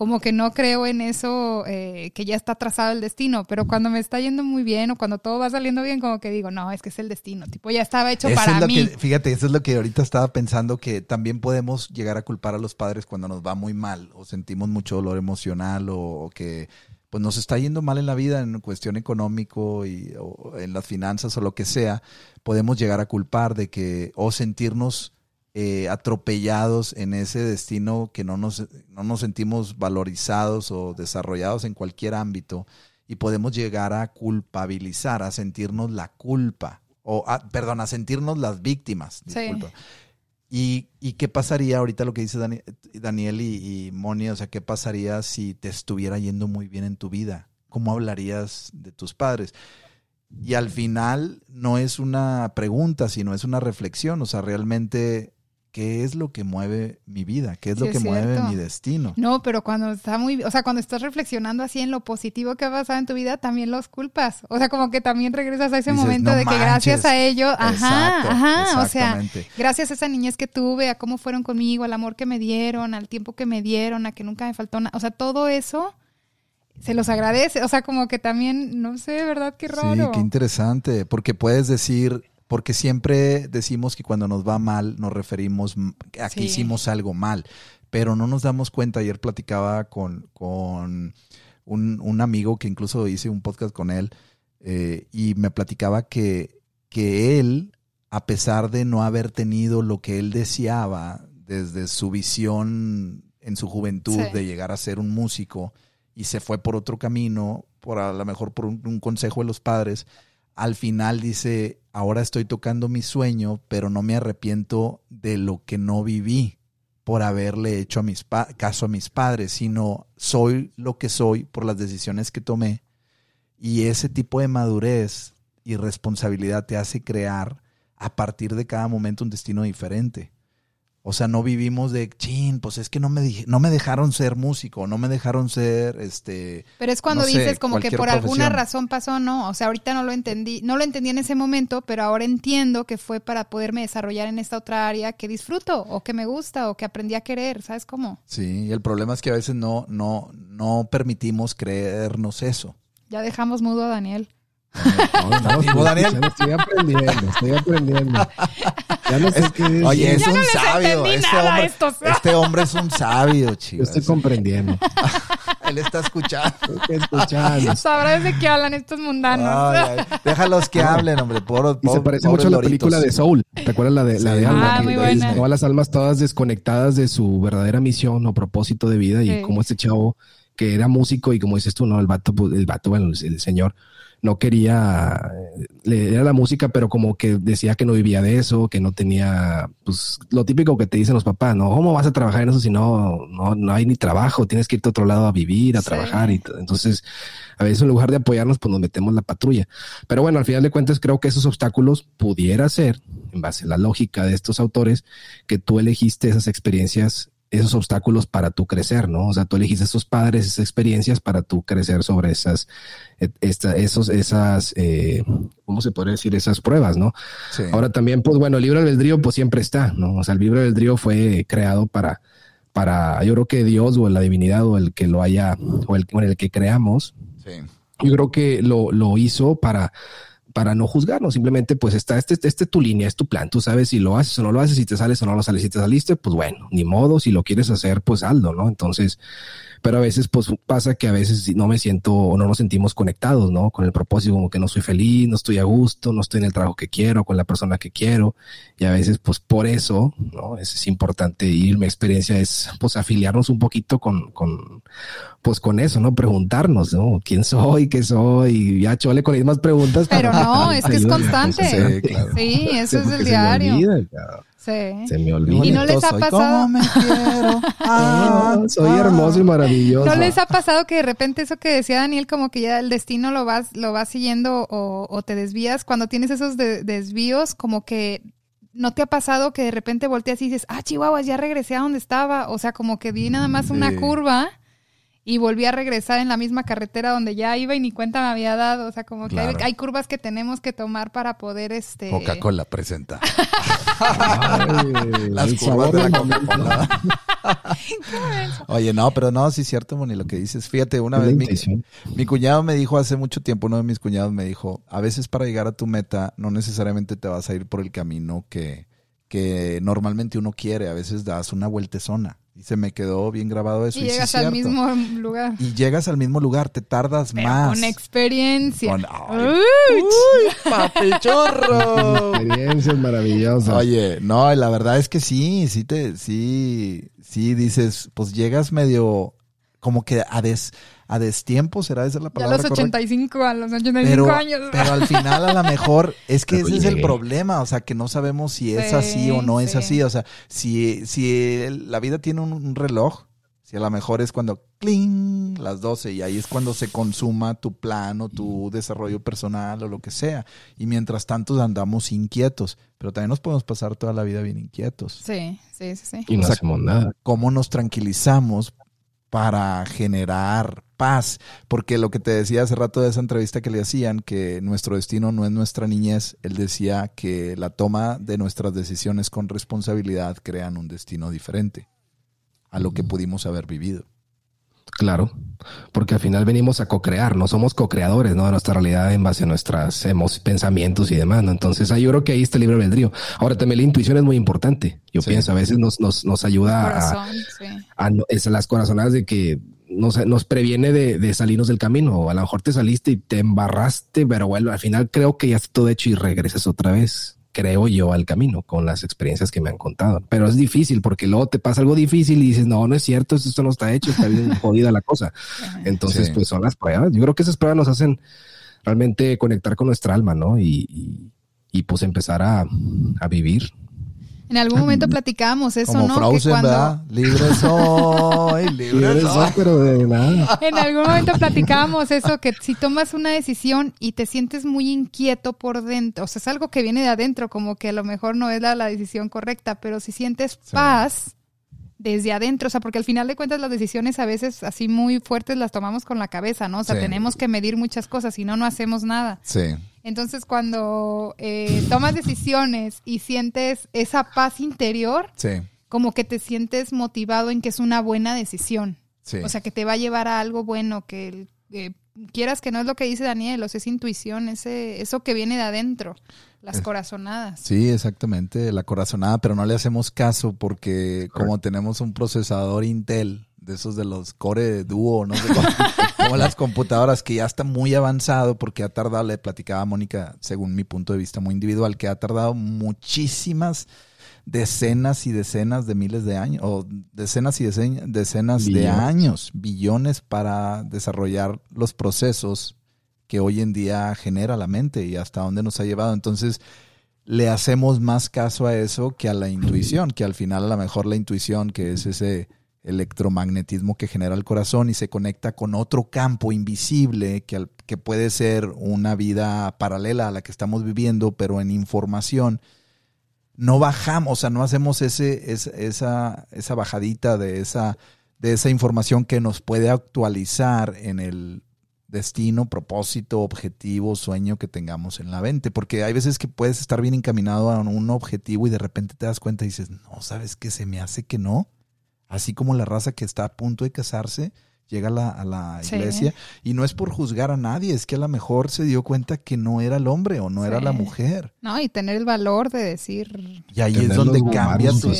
como que no creo en eso, eh, que ya está trazado el destino, pero cuando me está yendo muy bien o cuando todo va saliendo bien, como que digo, no, es que es el destino, tipo, ya estaba hecho para mí. fíjate, eso es lo que ahorita estaba pensando, que también podemos llegar a culpar a los padres cuando nos va muy mal o sentimos mucho dolor emocional o, que pues nos está yendo mal en la vida en cuestión económico y o en las finanzas o lo que sea, podemos llegar a culpar de que o sentirnos eh, atropellados en ese destino que no nos, no nos sentimos valorizados o desarrollados en cualquier ámbito y podemos llegar a culpabilizar, a sentirnos la culpa, o perdón, a sentirnos las víctimas. ¿Y, qué pasaría ahorita lo que dice Daniel y, y Moni? O sea, ¿qué pasaría si te estuviera yendo muy bien en tu vida? ¿Cómo hablarías de tus padres? Y al final no es una pregunta, sino es una reflexión. O sea, realmente qué es lo que mueve mi vida, qué es lo que mueve mi destino. No, pero cuando está muy, o sea, cuando estás reflexionando así en lo positivo que ha pasado en tu vida, también los culpas. O sea, como que también regresas a ese momento de que gracias a ello, ajá, ajá, o sea, gracias a esa niñez que tuve, a cómo fueron conmigo, al amor que me dieron, al tiempo que me dieron, a que nunca me faltó nada, o sea, todo eso se los agradece, o sea, como que también, no sé, ¿verdad? Qué raro. Sí, qué interesante, porque puedes decir, porque siempre decimos que cuando nos va mal nos referimos a que hicimos algo mal, pero no nos damos cuenta. Ayer platicaba con, con un, amigo que incluso hice un podcast con él eh, y me platicaba que, que él, a pesar de no haber tenido lo que él deseaba desde su visión en su juventud de llegar a ser un músico y se fue por otro camino, por a lo mejor por un consejo de los padres, al final dice, ahora estoy tocando mi sueño, pero no me arrepiento de lo que no viví por haberle hecho a mis caso a mis padres, sino soy lo que soy por las decisiones que tomé. Y ese tipo de madurez y responsabilidad te hace crear a partir de cada momento un destino diferente. O sea, no vivimos de, chin, pues es que no me, no me dejaron ser músico, no me dejaron ser, este... Pero es cuando dices como que por alguna razón pasó, ¿no? O sea, ahorita no lo entendí, no lo entendí en ese momento, pero ahora entiendo que fue para poderme desarrollar en esta otra área que disfruto, o que me gusta, o que aprendí a querer, ¿sabes cómo? Sí, y el problema es que a veces no, no, no permitimos creernos eso. Ya dejamos mudo a Daniel. No, Daniel. Estoy aprendiendo, estoy aprendiendo. Ya no sé qué Oye, es un sabio. Este hombre, este hombre, es un sabio, chico. Yo estoy comprendiendo. Él está escuchando. Estoy escuchando. Sabrás de qué hablan estos mundanos. déjalos que hablen, hombre. y se parece mucho a la película de Soul. ¿Te acuerdas la de, la de Alma? Ah, muy buena. Todas las almas todas desconectadas de su verdadera misión o propósito de vida y como este chavo que era músico y como dices tú, no, el vato, pues, el vato, bueno, el señor no quería leer la música, pero como que decía que no vivía de eso, que no tenía, pues lo típico que te dicen los papás, ¿no? ¿Cómo vas a trabajar en eso si no, no, no hay ni trabajo? Tienes que irte a otro lado a vivir, a trabajar. Y entonces, a veces en lugar de apoyarnos, pues nos metemos la patrulla. Pero bueno, al final de cuentas, creo que esos obstáculos pudiera ser, en base a la lógica de estos autores, que tú elegiste esas experiencias esos obstáculos para tú crecer, ¿no? O sea, tú elegiste esos padres, esas experiencias para tú crecer sobre esas, esta, esos, esas, eh, ¿cómo se podría decir? Esas pruebas, ¿no? Ahora también, pues bueno, el libro albedrío pues siempre está, ¿no? O sea, el libro albedrío fue creado para, para, yo creo que Dios o la divinidad o el que lo haya, o el, o el que creamos, sí. yo creo que lo, lo hizo para, para no juzgarnos, simplemente pues está, este, este tu línea, es tu plan, tú sabes si lo haces o no lo haces, si te sales o no lo sales, si te saliste, pues bueno, ni modo, si lo quieres hacer, pues hazlo, ¿no? Entonces, pero a veces pues pasa que a veces no me siento o no nos sentimos conectados, ¿no? Con el propósito, como que no soy feliz, no estoy a gusto, no estoy en el trabajo que quiero, con la persona que quiero, y a veces pues por eso, ¿no? Es, es importante ir, mi experiencia es pues afiliarnos un poquito con, con, pues con eso, ¿no? Preguntarnos, ¿no? ¿Quién soy? ¿Qué soy? Y ya chole con las mismas preguntas. Pero no, es que es constante. Sí, claro. sí eso es el diario. Sí. Se me olvida. Y no les ha pasado. Me quiero. Ah, soy hermoso y maravilloso. ¿No les ha pasado que de repente eso que decía Daniel, como que ya el destino lo vas, lo vas siguiendo o, te desvías? Cuando tienes esos desvíos, como que ¿No te ha pasado que de repente volteas y dices, ah, Chihuahua, ya regresé a donde estaba? O sea, como que di nada más una curva y volví a regresar en la misma carretera donde ya iba y ni cuenta me había dado. O sea, como que hay, curvas que tenemos que tomar para poder este. Coca-Cola presenta. Las curvas de la Coca-Cola. Oye, no, pero no, sí es cierto, Moni, lo que dices. Fíjate, una vez mi, mi, cuñado me dijo hace mucho tiempo, uno de mis cuñados me dijo, a veces para llegar a tu meta no necesariamente te vas a ir por el camino que, que normalmente uno quiere, a veces das una vueltezona. Y se me quedó bien grabado eso. Y, llegas al mismo lugar. Y llegas al mismo lugar, te tardas más. Con experiencia. Con, ¡Uy! ¡Papichorro! Experiencias maravillosas. Oye, no, la verdad es que sí, sí te, sí, sí dices, pues llegas medio como que a, des, a destiempo, ¿será esa la palabra? a los 85, a los 85 años. Pero al final a lo mejor es que ese es el problema, o sea, que no sabemos si es así o no es así, o sea, si, si la vida tiene un reloj, si a lo mejor es cuando cling las 12 y ahí es cuando se consuma tu plan o tu desarrollo personal o lo que sea. Y mientras tanto andamos inquietos, pero también nos podemos pasar toda la vida bien inquietos. Sí, sí, sí. sí. Y no hacemos nada. ¿Cómo nos tranquilizamos para generar paz? Porque lo que te decía hace rato de esa entrevista que le hacían, que nuestro destino no es nuestra niñez, él decía que la toma de nuestras decisiones con responsabilidad crean un destino diferente a lo que pudimos haber vivido. Claro, porque al final venimos a co-crear, no somos co-creadores, ¿no? De nuestra realidad en base a nuestros pensamientos y demás, ¿no? Entonces, ahí yo creo que ahí está el libre albedrío. Ahora, también la intuición es muy importante. Yo pienso, a veces nos, nos, nos ayuda a, a, es las corazonadas de que nos, nos previene de, de, salirnos del camino. O a lo mejor te saliste y te embarraste, pero bueno, al final creo que ya está todo hecho y regresas otra vez creo yo, al camino con las experiencias que me han contado. Pero es difícil porque luego te pasa algo difícil y dices, no, no es cierto, esto no está hecho, está bien jodida la cosa. Entonces, pues son las pruebas. Yo creo que esas pruebas nos hacen realmente conectar con nuestra alma, ¿no? Y, y, pues empezar a, a vivir en algún momento platicábamos eso, ¿no? que cuando... Libre soy, libre, soy. pero de nada. En algún momento platicábamos eso, que si tomas una decisión y te sientes muy inquieto por dentro, o sea, es algo que viene de adentro, como que a lo mejor no es la, decisión correcta, pero si sientes paz desde adentro, o sea, porque al final de cuentas las decisiones a veces así muy fuertes las tomamos con la cabeza, ¿no? O sea, tenemos que medir muchas cosas, si no, no hacemos nada. Sí. Entonces, cuando eh, tomas decisiones y sientes esa paz interior, como que te sientes motivado en que es una buena decisión. O sea, que te va a llevar a algo bueno, que eh, quieras que no es lo que dice Daniel, o sea, es intuición, ese, eso que viene de adentro, las corazonadas. Sí, exactamente, la corazonada, pero no le hacemos caso porque como tenemos un procesador Intel, de esos de los Core Duo, no sé como las computadoras que ya está muy avanzado porque ha tardado, le platicaba a Mónica, según mi punto de vista muy individual, que ha tardado muchísimas decenas y decenas de miles de años, o decenas y decenas de años, billones para desarrollar los procesos que hoy en día genera la mente y hasta dónde nos ha llevado. Entonces, le hacemos más caso a eso que a la intuición, que al final a lo mejor la intuición, que es ese electromagnetismo que genera el corazón y se conecta con otro campo invisible que, que puede ser una vida paralela a la que estamos viviendo, pero en información. No bajamos, o sea, no hacemos ese, esa, esa bajadita de esa, de esa información que nos puede actualizar en el destino, propósito, objetivo, sueño que tengamos en la mente. Porque hay veces que puedes estar bien encaminado a un objetivo y de repente te das cuenta y dices, no, ¿sabes qué? Se me hace que no así como la raza que está a punto de casarse llega a la, iglesia y no es por juzgar a nadie, es que a lo mejor se dio cuenta que no era el hombre o no era la mujer. No, y tener el valor de decir... Y ahí es donde cambia tu...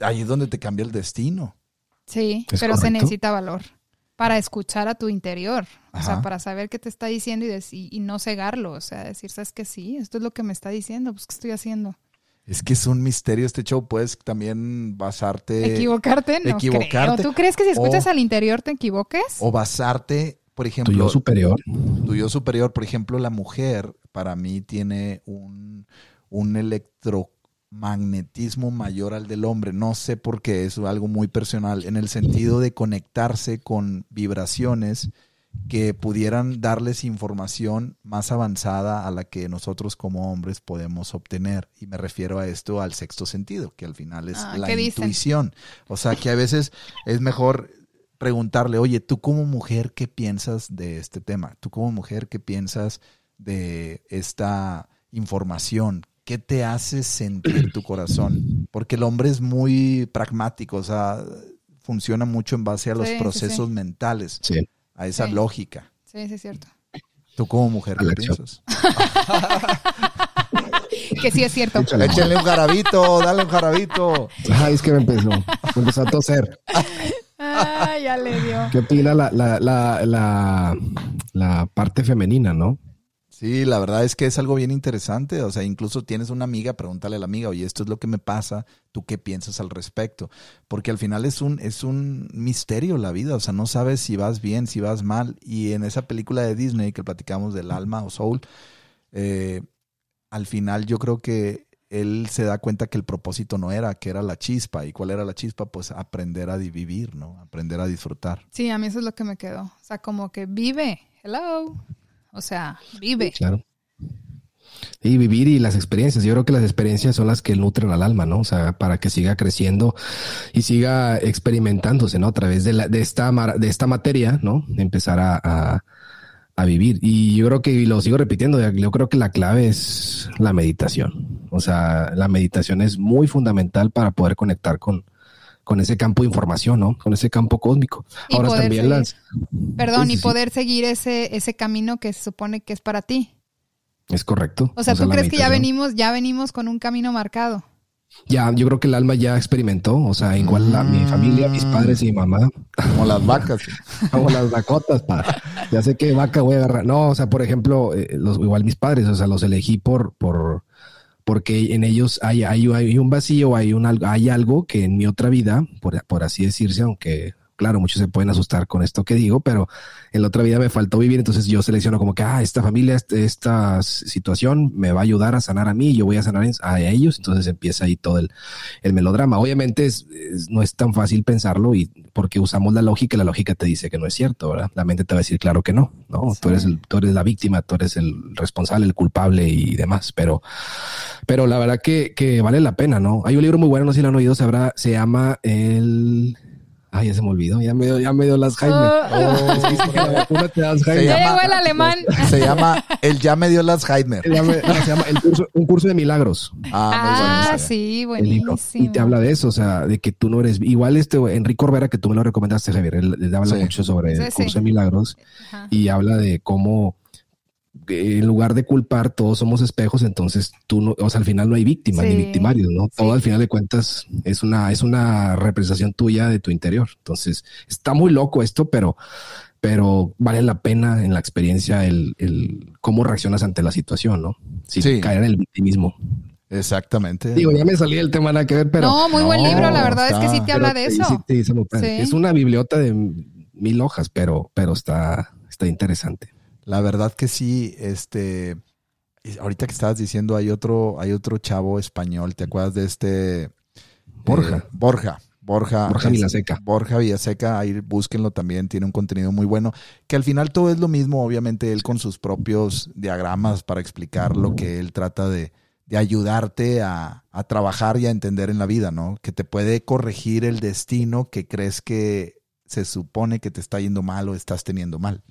Ahí es donde te cambia el destino. Sí, pero se necesita valor para escuchar a tu interior, o sea, para saber qué te está diciendo y, y, no cegarlo, o sea, decir, sabes que sí, esto es lo que me está diciendo, pues qué estoy haciendo. Es que es un misterio este show. Puedes también basarte. Equivocarte, no. Equivocarte. ¿Tú crees que si escuchas al interior te equivoques? O basarte, por ejemplo. Tu yo superior. Tu yo superior. Por ejemplo, la mujer, para mí, tiene un, un electromagnetismo mayor al del hombre. No sé por qué, es algo muy personal. En el sentido de conectarse con vibraciones que pudieran darles información más avanzada a la que nosotros como hombres podemos obtener. Y me refiero a esto al sexto sentido, que al final es ah, la intuición. O sea, que a veces es mejor preguntarle, oye, tú como mujer, ¿qué piensas de este tema? Tú como mujer, ¿qué piensas de esta información? ¿Qué te hace sentir tu corazón? Porque el hombre es muy pragmático, o sea, funciona mucho en base a los procesos mentales. Sí a esa lógica. Sí, sí, es cierto. ¿Tú como mujer qué piensas? que sí es cierto. Échenle un jarabito, dale un jarabito. Ay, es que me empezó, me empezó a toser. Ay, ya le dio. ¿Qué opina la, la, la, la, la parte femenina, no? Sí, la verdad es que es algo bien interesante. O sea, incluso tienes una amiga, pregúntale a la amiga, oye, esto es lo que me pasa, ¿tú qué piensas al respecto? Porque al final es un, es un misterio la vida. O sea, no sabes si vas bien, si vas mal. Y en esa película de Disney que platicamos del alma o soul, eh, al final yo creo que él se da cuenta que el propósito no era, que era la chispa. ¿Y cuál era la chispa? Pues aprender a vivir, ¿no? Aprender a disfrutar. Sí, a mí eso es lo que me quedó. O sea, como que vive. Hello. O sea, vive. Claro. Y vivir y las experiencias. Yo creo que las experiencias son las que nutren al alma, ¿no? O sea, para que siga creciendo y siga experimentándose, ¿no? A través de, la, de, esta, de esta materia, ¿no? Empezar a, a, vivir. Y yo creo que, y lo sigo repitiendo, yo creo que la clave es la meditación. O sea, la meditación es muy fundamental para poder conectar con, con ese campo de información, ¿no? Con ese campo cósmico. Ahora también las... Perdón, y poder seguir ese, ese camino que se supone que es para ti. Es correcto. O sea, ¿tú crees que ya venimos, ya venimos con un camino marcado? Ya, yo creo que el alma ya experimentó, o sea, igual la, mi familia, mis padres y mi mamá. Como las vacas. Como las vacotas, pa. Ya sé qué vaca voy a agarrar. No, o sea, por ejemplo, eh, los, igual mis padres, o sea, los elegí por, por, porque en ellos hay, hay, hay un vacío, hay, un, hay algo que en mi otra vida, por, por así decirse, aunque claro, muchos se pueden asustar con esto que digo, pero en la otra vida me faltó vivir, entonces yo selecciono como que, ah, esta familia, esta situación me va a ayudar a sanar a mí, yo voy a sanar a ellos, entonces empieza ahí todo el, melodrama. Obviamente es, no es tan fácil pensarlo y porque usamos la lógica, la lógica te dice que no es cierto, ¿verdad? La mente te va a decir, claro que no, ¿no? Tú, eres el, tú eres la víctima, tú eres el responsable, el culpable y demás, pero, pero la verdad que, que vale la pena, ¿no? Hay un libro muy bueno, no sé si lo han oído, sabrá, se llama el Ay, ya se me olvidó, ya me dio, ya me dio las Jaime. Oh, te das Jaime. Se llama, el alemán. Se llama, el ya me dio las Jaime. Se llama, se llama el curso, un curso de milagros. Ah, ah sí, buenísimo. Y te habla de eso, o sea, de que tú no eres, igual este Enrique Orbera, que tú me lo recomendaste, Javier, él, le habla mucho sobre el curso de milagros y habla de cómo en lugar de culpar, todos somos espejos, entonces tú no, o sea, al final no hay víctimas ni victimarios, ¿no? Todo al final de cuentas es una, es una representación tuya de tu interior. Entonces, está muy loco esto, pero, pero vale la pena en la experiencia el, el cómo reaccionas ante la situación, ¿no? Si caer en el victimismo. Exactamente. Digo, ya me salí del tema nada que ver, pero. No, muy buen libro, la verdad es que sí te habla de eso. Es una bibliota de mil hojas, pero, pero está, está interesante. La verdad que sí, este, ahorita que estabas diciendo, hay otro, hay otro chavo español, ¿te acuerdas de este? Borja. Eh, Borja. Borja, Borja Villaseca. Borja Villaseca, ahí búsquenlo también, tiene un contenido muy bueno, que al final todo es lo mismo, obviamente él con sus propios diagramas para explicar lo que él trata de, de ayudarte a, a, trabajar y a entender en la vida, ¿no? Que te puede corregir el destino que crees que se supone que te está yendo mal o estás teniendo mal.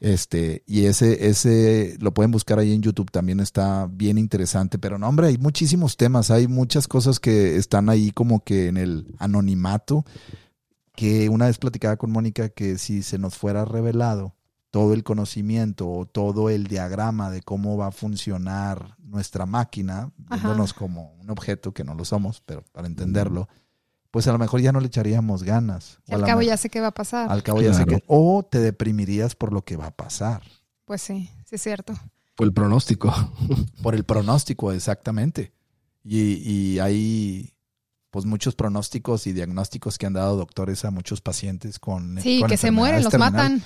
Este, y ese, ese lo pueden buscar ahí en YouTube, también está bien interesante. Pero no, hombre, hay muchísimos temas, hay muchas cosas que están ahí como que en el anonimato. Que una vez platicaba con Mónica que si se nos fuera revelado todo el conocimiento o todo el diagrama de cómo va a funcionar nuestra máquina, viéndonos como un objeto que no lo somos, pero para entenderlo pues a lo mejor ya no le echaríamos ganas. al cabo ya sé qué va a pasar. Al cabo ya sé qué. O te deprimirías por lo que va a pasar. Pues sí, sí es cierto. Por el pronóstico. Por el pronóstico, exactamente. Y, y hay pues muchos pronósticos y diagnósticos que han dado doctores a muchos pacientes con sí que se mueren los matan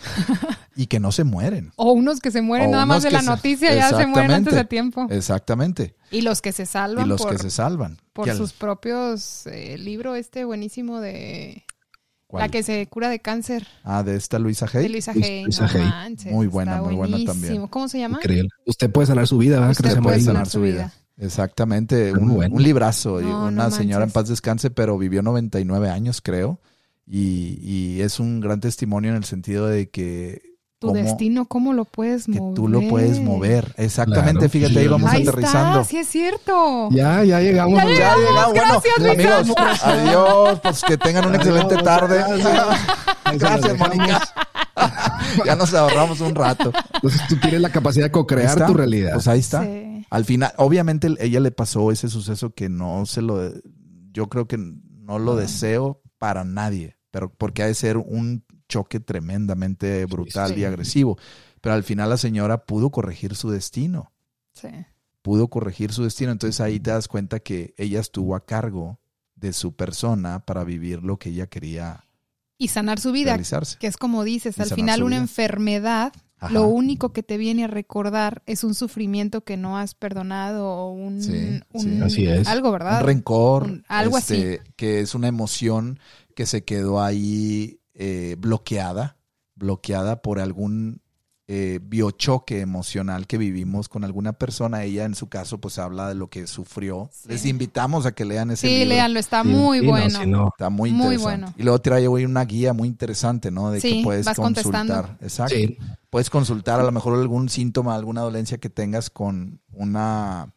y que no se mueren o unos que se mueren nada más de la noticia ya se mueren antes de tiempo exactamente y los que se salvan y los que se salvan por sus propios eh, libro este buenísimo de La que se cura de cáncer. Ah, de esta Luisa Hay. De Luisa Hay. muy buena, muy buena también. ¿Cómo se llama? Increíble. Usted puede sanar su vida, ¿verdad? Usted puede sanar su vida. Exactamente, un, librazo. una señora en paz descanse, pero vivió 99 años, creo. Y, y, es un gran testimonio en el sentido de que... Tu destino, ¿cómo lo puedes mover? Que tú lo puedes mover. Exactamente, fíjate, ahí vamos aterrizando. sí es cierto. Ya, ya llegamos. Ya, llegamos. Bueno, amigos, adiós. Pues que tengan una excelente tarde. Gracias, Mónica. ya nos ahorramos un rato. Entonces tú tienes la capacidad de co-crear tu realidad. Pues ahí está. Al final, obviamente ella le pasó ese suceso que no se lo, yo creo que no lo deseo para nadie, pero porque ha de ser un choque tremendamente brutal y agresivo. pero al final la señora pudo corregir su destino. Sí. Pudo corregir su destino. Entonces ahí te das cuenta que ella estuvo a cargo de su persona para vivir lo que ella quería. Y sanar su vida, realizarse. que es como dices, Y al final una vida. enfermedad, Ajá. lo único que te viene a recordar es un sufrimiento que no has perdonado o un, Sí, un- sí. Así es. algo, ¿verdad? Un rencor. Un- algo este, Que es una emoción que se quedó ahí eh, bloqueada, bloqueada por algún eh, biochoque emocional que vivimos con alguna persona. Ella en su caso pues habla de lo que sufrió. Sí. Les invitamos a que lean ese Sí, libro. léanlo, está Sí, muy sí, no, bueno. sí, no. Está muy Muy interesante. bueno. Y luego trae hoy una guía muy interesante, ¿no? De Sí, que puedes vas consultar. Exacto. Sí. Puedes consultar a lo mejor algún síntoma, alguna dolencia que tengas con una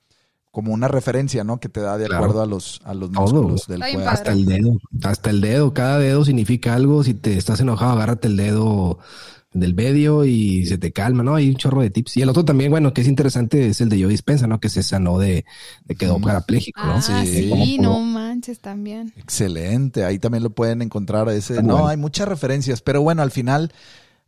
como una referencia, ¿no? Que te da de Claro. acuerdo a los a los Todo. músculos del cuerpo. Hasta el dedo, hasta el dedo, cada dedo significa algo. Si te estás enojado, agárrate el dedo del medio y se te calma, ¿no? Hay un chorro de tips. Y el otro también, bueno, que es interesante es el de Yo Dispensa, ¿no? Que se sanó de, de quedó Mm. parapléjico, ¿no? Ah, Sí. sí, Como- no manches también. Excelente, ahí también lo pueden encontrar ese. Está No, bueno. hay muchas referencias, pero bueno, al final,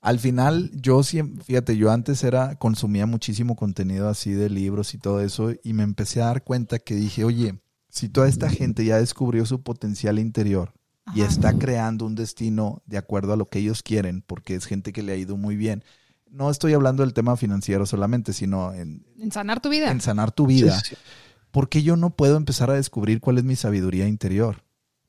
al final yo siempre, fíjate, yo antes era consumía muchísimo contenido así de libros y todo eso y me empecé a dar cuenta que dije, oye, si toda esta gente ya descubrió su potencial interior y está creando un destino de acuerdo a lo que ellos quieren, porque es gente que le ha ido muy bien. No estoy hablando del tema financiero solamente, sino en, En sanar tu vida. en sanar tu vida. Sí, sí. ¿por qué yo no puedo empezar a descubrir cuál es mi sabiduría interior?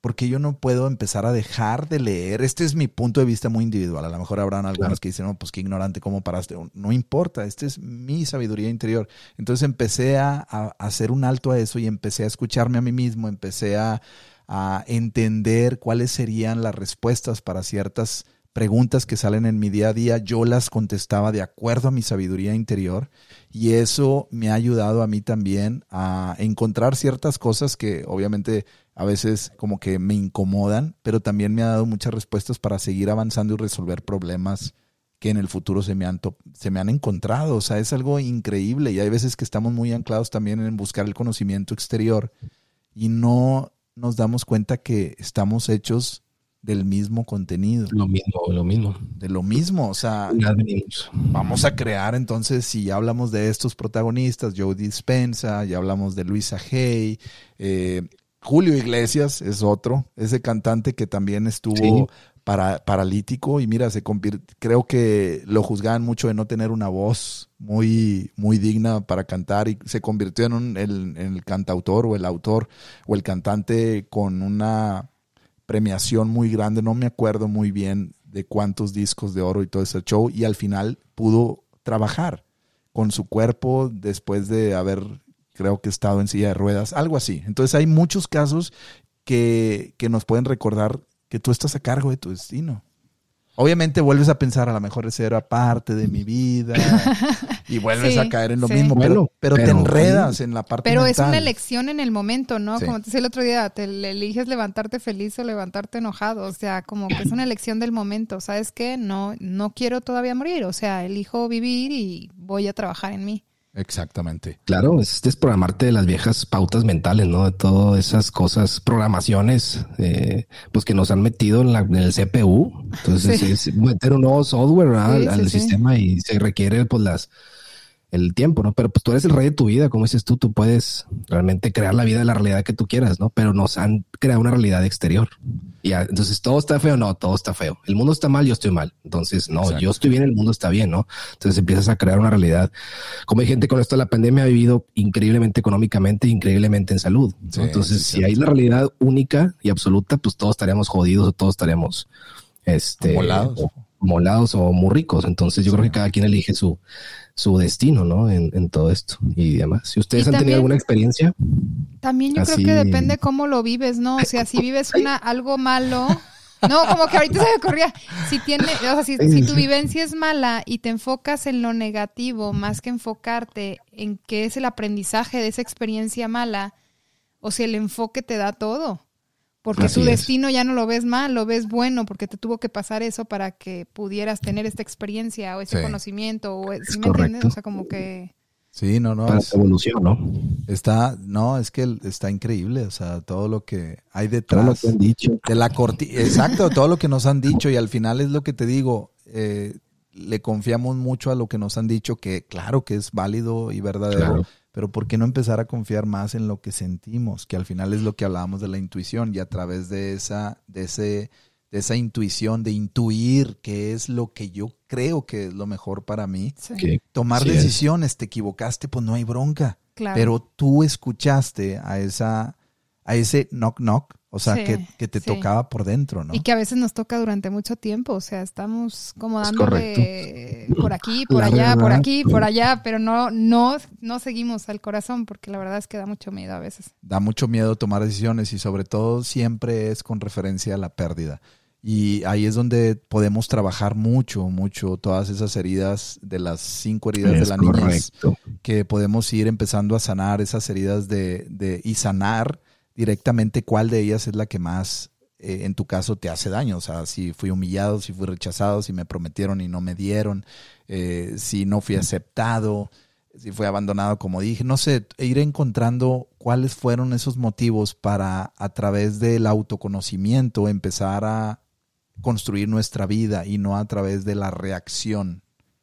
¿Por qué yo no puedo empezar a dejar de leer? Este es mi punto de vista muy individual. A lo mejor habrán algunos que dicen, no, pues qué ignorante, ¿cómo paraste? No importa, esta es mi sabiduría interior. Entonces empecé a, a hacer un alto a eso y empecé a escucharme a mí mismo, empecé a, a entender cuáles serían las respuestas para ciertas preguntas que salen en mi día a día. Yo las contestaba de acuerdo a mi sabiduría interior y eso me ha ayudado a mí también a encontrar ciertas cosas que obviamente a veces como que me incomodan, pero también me ha dado muchas respuestas para seguir avanzando y resolver problemas que en el futuro se me han, se me han encontrado. O sea, es algo increíble y hay veces que estamos muy anclados también en buscar el conocimiento exterior y no nos damos cuenta que estamos hechos del mismo contenido, Lo mismo, lo mismo. de lo mismo. O sea, vamos a crear entonces, si ya hablamos de estos protagonistas, Joe Dispensa, ya hablamos de Luisa Hay, eh, Julio Iglesias es otro, ese cantante que también estuvo Sí. para, paralítico y mira, se creo que lo juzgaban mucho de no tener una voz muy, muy digna para cantar y se convirtió en, un, en el cantautor o el autor o el cantante con una premiación muy grande, no me acuerdo muy bien de cuántos discos de oro y todo ese show, y al final pudo trabajar con su cuerpo después de haber, creo que estado en silla de ruedas, algo así. Entonces hay muchos casos que, que nos pueden recordar que tú estás a cargo de tu destino. Obviamente vuelves a pensar, a lo mejor ese era parte de mi vida y vuelves Sí, a caer en lo sí. mismo, pero, pero, te enredas en la parte Pero es una elección en el momento, ¿no? Sí. Como te decía el otro día, te eliges levantarte feliz o levantarte enojado. O sea, como que es una elección del momento. ¿Sabes qué? No, no quiero todavía morir. O sea, elijo vivir y voy a trabajar en mí. Exactamente. Claro, es desprogramarte de las viejas pautas mentales, ¿no? De todas esas cosas, programaciones, eh, pues que nos han metido en, la, en el CPU. Entonces Sí. es meter un nuevo software ¿verdad? Sí, al, sí, al sí. sistema y se requiere pues las el tiempo, ¿no? Pero pues tú eres el rey de tu vida, como dices tú, tú puedes realmente crear la vida de la realidad que tú quieras, ¿no? Pero nos han creado una realidad exterior. Y ya, entonces todo está feo, no, todo está feo. El mundo está mal, yo estoy mal. Entonces, no, Exacto. yo estoy bien, el mundo está bien, ¿no? Entonces empiezas a crear una realidad. Como hay gente con esto la pandemia ha vivido increíblemente económicamente, increíblemente en salud. ¿no? Sí, Entonces, sí, si hay la realidad única y absoluta, pues todos estaríamos jodidos o todos estaríamos este Molados. o- molados o muy ricos. Entonces, yo creo que cada quien elige su, su destino, ¿no? En, en todo esto y demás. Si ustedes Y han también- tenido alguna experiencia, También yo Así- creo que depende cómo lo vives, ¿no? O sea, si vives una algo malo. No, como que ahorita se me ocurría. Si tiene, o sea, si, si tu vivencia es mala y te enfocas en lo negativo más que enfocarte en qué es el aprendizaje de esa experiencia mala, o si el enfoque te da todo. Porque Así tu es. destino ya no lo ves mal, lo ves bueno, porque te tuvo que pasar eso para que pudieras tener esta experiencia o ese Sí. conocimiento. O, ¿sí Es me entiendes? O sea, como que. Sí, no, no. para es- evolución, ¿no? Está, no, es que está increíble, o sea, todo lo que hay Todo lo detrás que han dicho. de la cortina, exacto, todo lo que nos han dicho y al final es lo que te digo, eh, le confiamos mucho a lo que nos han dicho, que claro que es válido y verdadero, pero ¿por qué no empezar a confiar más en lo que sentimos? Que al final es lo que hablábamos de la intuición y a través de esa, de ese, de esa intuición, de intuir qué es lo que yo creo que es lo mejor para mí, tomar decisiones, te equivocaste, pues no hay bronca. Pero tú escuchaste a esa, a ese knock knock o sea, que, te tocaba por dentro, ¿no? Y que a veces nos toca durante mucho tiempo. O sea, estamos como dándole por aquí, por allá, por aquí, por allá, pero no, no, no seguimos al corazón porque la verdad es que da mucho miedo a veces. Da mucho miedo tomar decisiones y sobre todo siempre es con referencia a la pérdida. Y ahí es donde podemos trabajar mucho, mucho todas esas heridas de las cinco heridas de la niñez, que podemos ir empezando a sanar esas heridas de, de y sanar directamente cuál de ellas es la que más eh, en tu caso te hace daño. O sea, si fui humillado, si fui rechazado, si me prometieron y no me dieron, eh, si no fui aceptado, si fui abandonado, como dije. No sé, ir encontrando cuáles fueron esos motivos para a través del autoconocimiento empezar a construir nuestra vida y no a través de la reacción.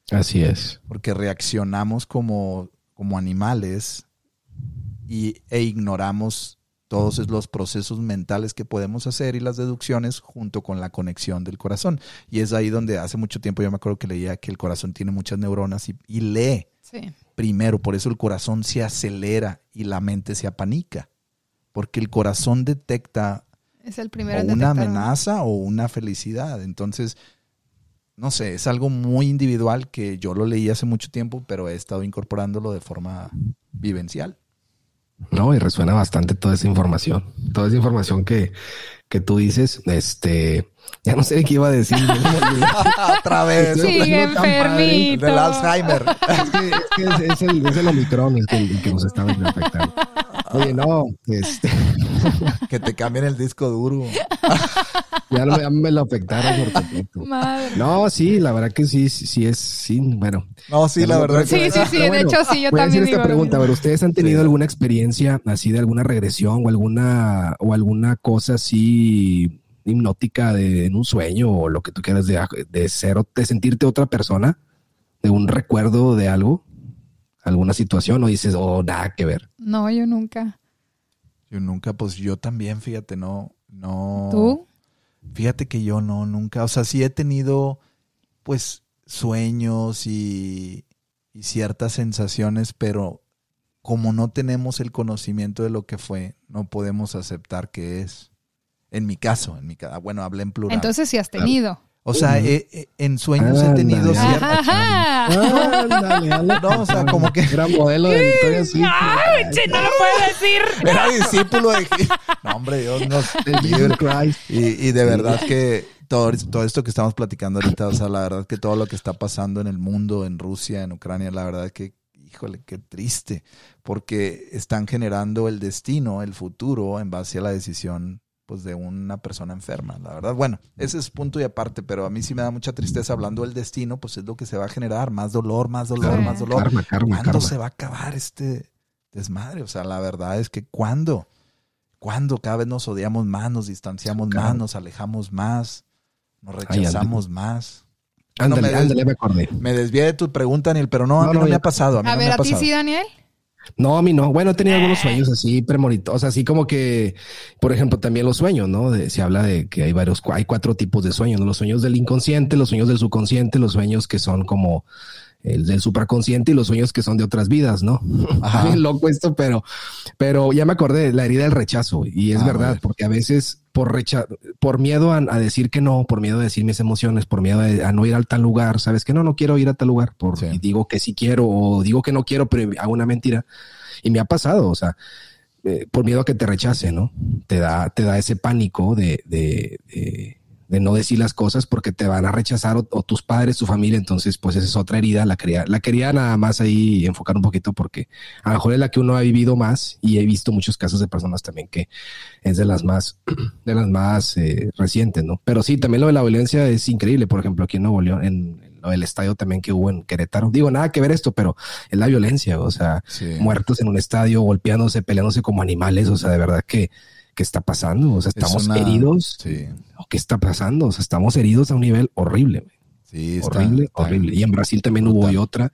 Así es. Porque reaccionamos como, como animales y, e ignoramos todos los procesos mentales que podemos hacer y las deducciones junto con la conexión del corazón. Y es ahí donde hace mucho tiempo yo me acuerdo que leía que el corazón tiene muchas neuronas y, lee primero, por eso el corazón se acelera y la mente se apanica, porque el corazón detecta es el primero una amenaza o una felicidad. Entonces, no sé, es algo muy individual que yo lo leí hace mucho tiempo, pero he estado incorporándolo de forma vivencial. No, y resuena bastante toda esa información, toda esa información que, que tú dices, este, ya no sé de qué iba a decir. Otra vez. Sí, enfermito. Del Alzheimer. Es que, es, que es, el, es el Omicron el que, que nos está afectando. Oye, no, este. que te cambien el disco duro. ya, no, me lo afectaron por completo. No, sí, la verdad que sí, sí es, sí, bueno. No, sí, la verdad. Sí, sí, sí, de hecho sí, yo también. esta pregunta, a ver, ¿ustedes han tenido alguna experiencia así de alguna regresión o alguna, o alguna cosa así hipnótica de, en un sueño o lo que tú quieras de, de ser, de sentirte otra persona, de un recuerdo de algo? Alguna situación o dices, oh, nada que ver? No, yo nunca. Yo nunca, pues yo también, fíjate, no, no. ¿Tú? Fíjate que yo no, nunca, o sea, sí he tenido, pues, sueños y, y ciertas sensaciones, pero como no tenemos el conocimiento de lo que fue, no podemos aceptar que es. En mi caso, en mi caso, bueno, hablé en plural. Entonces sí has tenido. O sea, eh, eh, en sueños he tenido cierta... No, o sea, como que... Era modelo de Victoria ¡Ay, no lo puedo decir! Era discípulo de... No, hombre, Dios nos libre. Y, y de verdad que todo, todo esto que estamos platicando ahorita, o sea, la verdad que todo lo que está pasando en el mundo, en Rusia, en Ucrania, la verdad que, híjole, qué triste, porque están generando el destino, el futuro, en base a la decisión pues de una persona enferma, la verdad. Bueno, ese es punto y aparte, pero a mí sí me da mucha tristeza hablando del destino, pues es lo que se va a generar, más dolor, más dolor, más dolor. ¿Cuándo se va a acabar este desmadre? O sea, la verdad es que ¿cuándo? ¿Cuándo cada vez nos odiamos más, nos distanciamos más, nos alejamos más, nos rechazamos más? Ándale, ándale, me acordé. Me desvié de tu pregunta, Daniel, pero no, a mí no, me ha pasado. A, ver, ¿a ti sí, Daniel? No, a mí no. Bueno, he tenido algunos sueños así premonitos, así como que, por ejemplo, también los sueños, ¿no? se habla de que hay varios, hay cuatro tipos de sueños, ¿no? Los sueños del inconsciente, los sueños del subconsciente, los sueños que son como el del supraconsciente y los sueños que son de otras vidas, ¿no? Ajá. Bien loco esto, pero, pero ya me acordé de la herida del rechazo y es ah, verdad, porque a veces por recha por miedo a, decir que no, por miedo a decir mis emociones, por miedo a, no ir al tal lugar, sabes que no, no quiero ir a tal lugar, por digo que sí quiero o digo que no quiero, pero hago una mentira y me ha pasado, o sea, eh, por miedo a que te rechace, ¿no? Te da, te da ese pánico de, de, de de no decir las cosas porque te van a rechazar o, tus padres, tu familia, entonces pues esa es otra herida, la quería, la quería nada más ahí enfocar un poquito porque a lo mejor es la que uno ha vivido más y he visto muchos casos de personas también que es de las más, de las más eh, recientes, ¿no? Pero sí, también lo de la violencia es increíble, por ejemplo, aquí en Nuevo León, en, lo del estadio también que hubo en Querétaro. Digo, nada que ver esto, pero es la violencia, o sea, muertos en un estadio, golpeándose, peleándose como animales, o sea, de verdad que ¿qué está pasando? O sea, estamos heridos. Sí. ¿Qué está pasando? O sea, estamos heridos a un nivel horrible. Sí, horrible, horrible. Y en Brasil también hubo y otra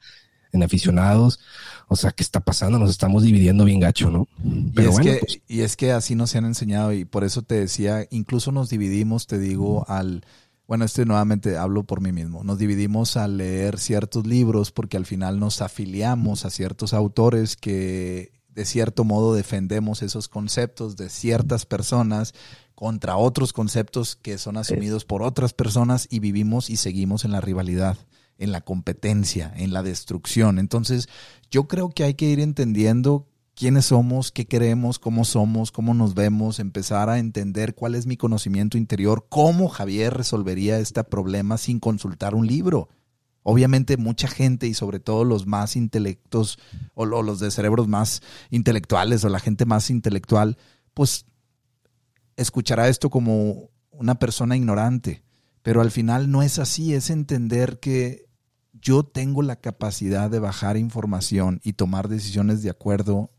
en aficionados. O sea, ¿qué está pasando? Nos estamos dividiendo bien gacho, ¿no? Pero y, es que, pues y es que así nos han enseñado y por eso te decía, incluso nos dividimos, te digo, al... Bueno, este nuevamente hablo por mí mismo. Nos dividimos al leer ciertos libros porque al final nos afiliamos a ciertos autores que de cierto modo defendemos esos conceptos de ciertas personas contra otros conceptos que son asumidos por otras personas y vivimos y seguimos en la rivalidad, en la competencia, en la destrucción. Entonces, yo creo que hay que ir entendiendo quiénes somos, qué queremos, cómo somos, cómo nos vemos, empezar a entender cuál es mi conocimiento interior, cómo Javier resolvería este problema sin consultar un libro. Obviamente mucha gente y sobre todo los más intelectos o los de cerebros más intelectuales o la gente más intelectual, pues escuchará esto como una persona ignorante, pero al final no es así, es entender que yo tengo la capacidad de bajar información y tomar decisiones de acuerdo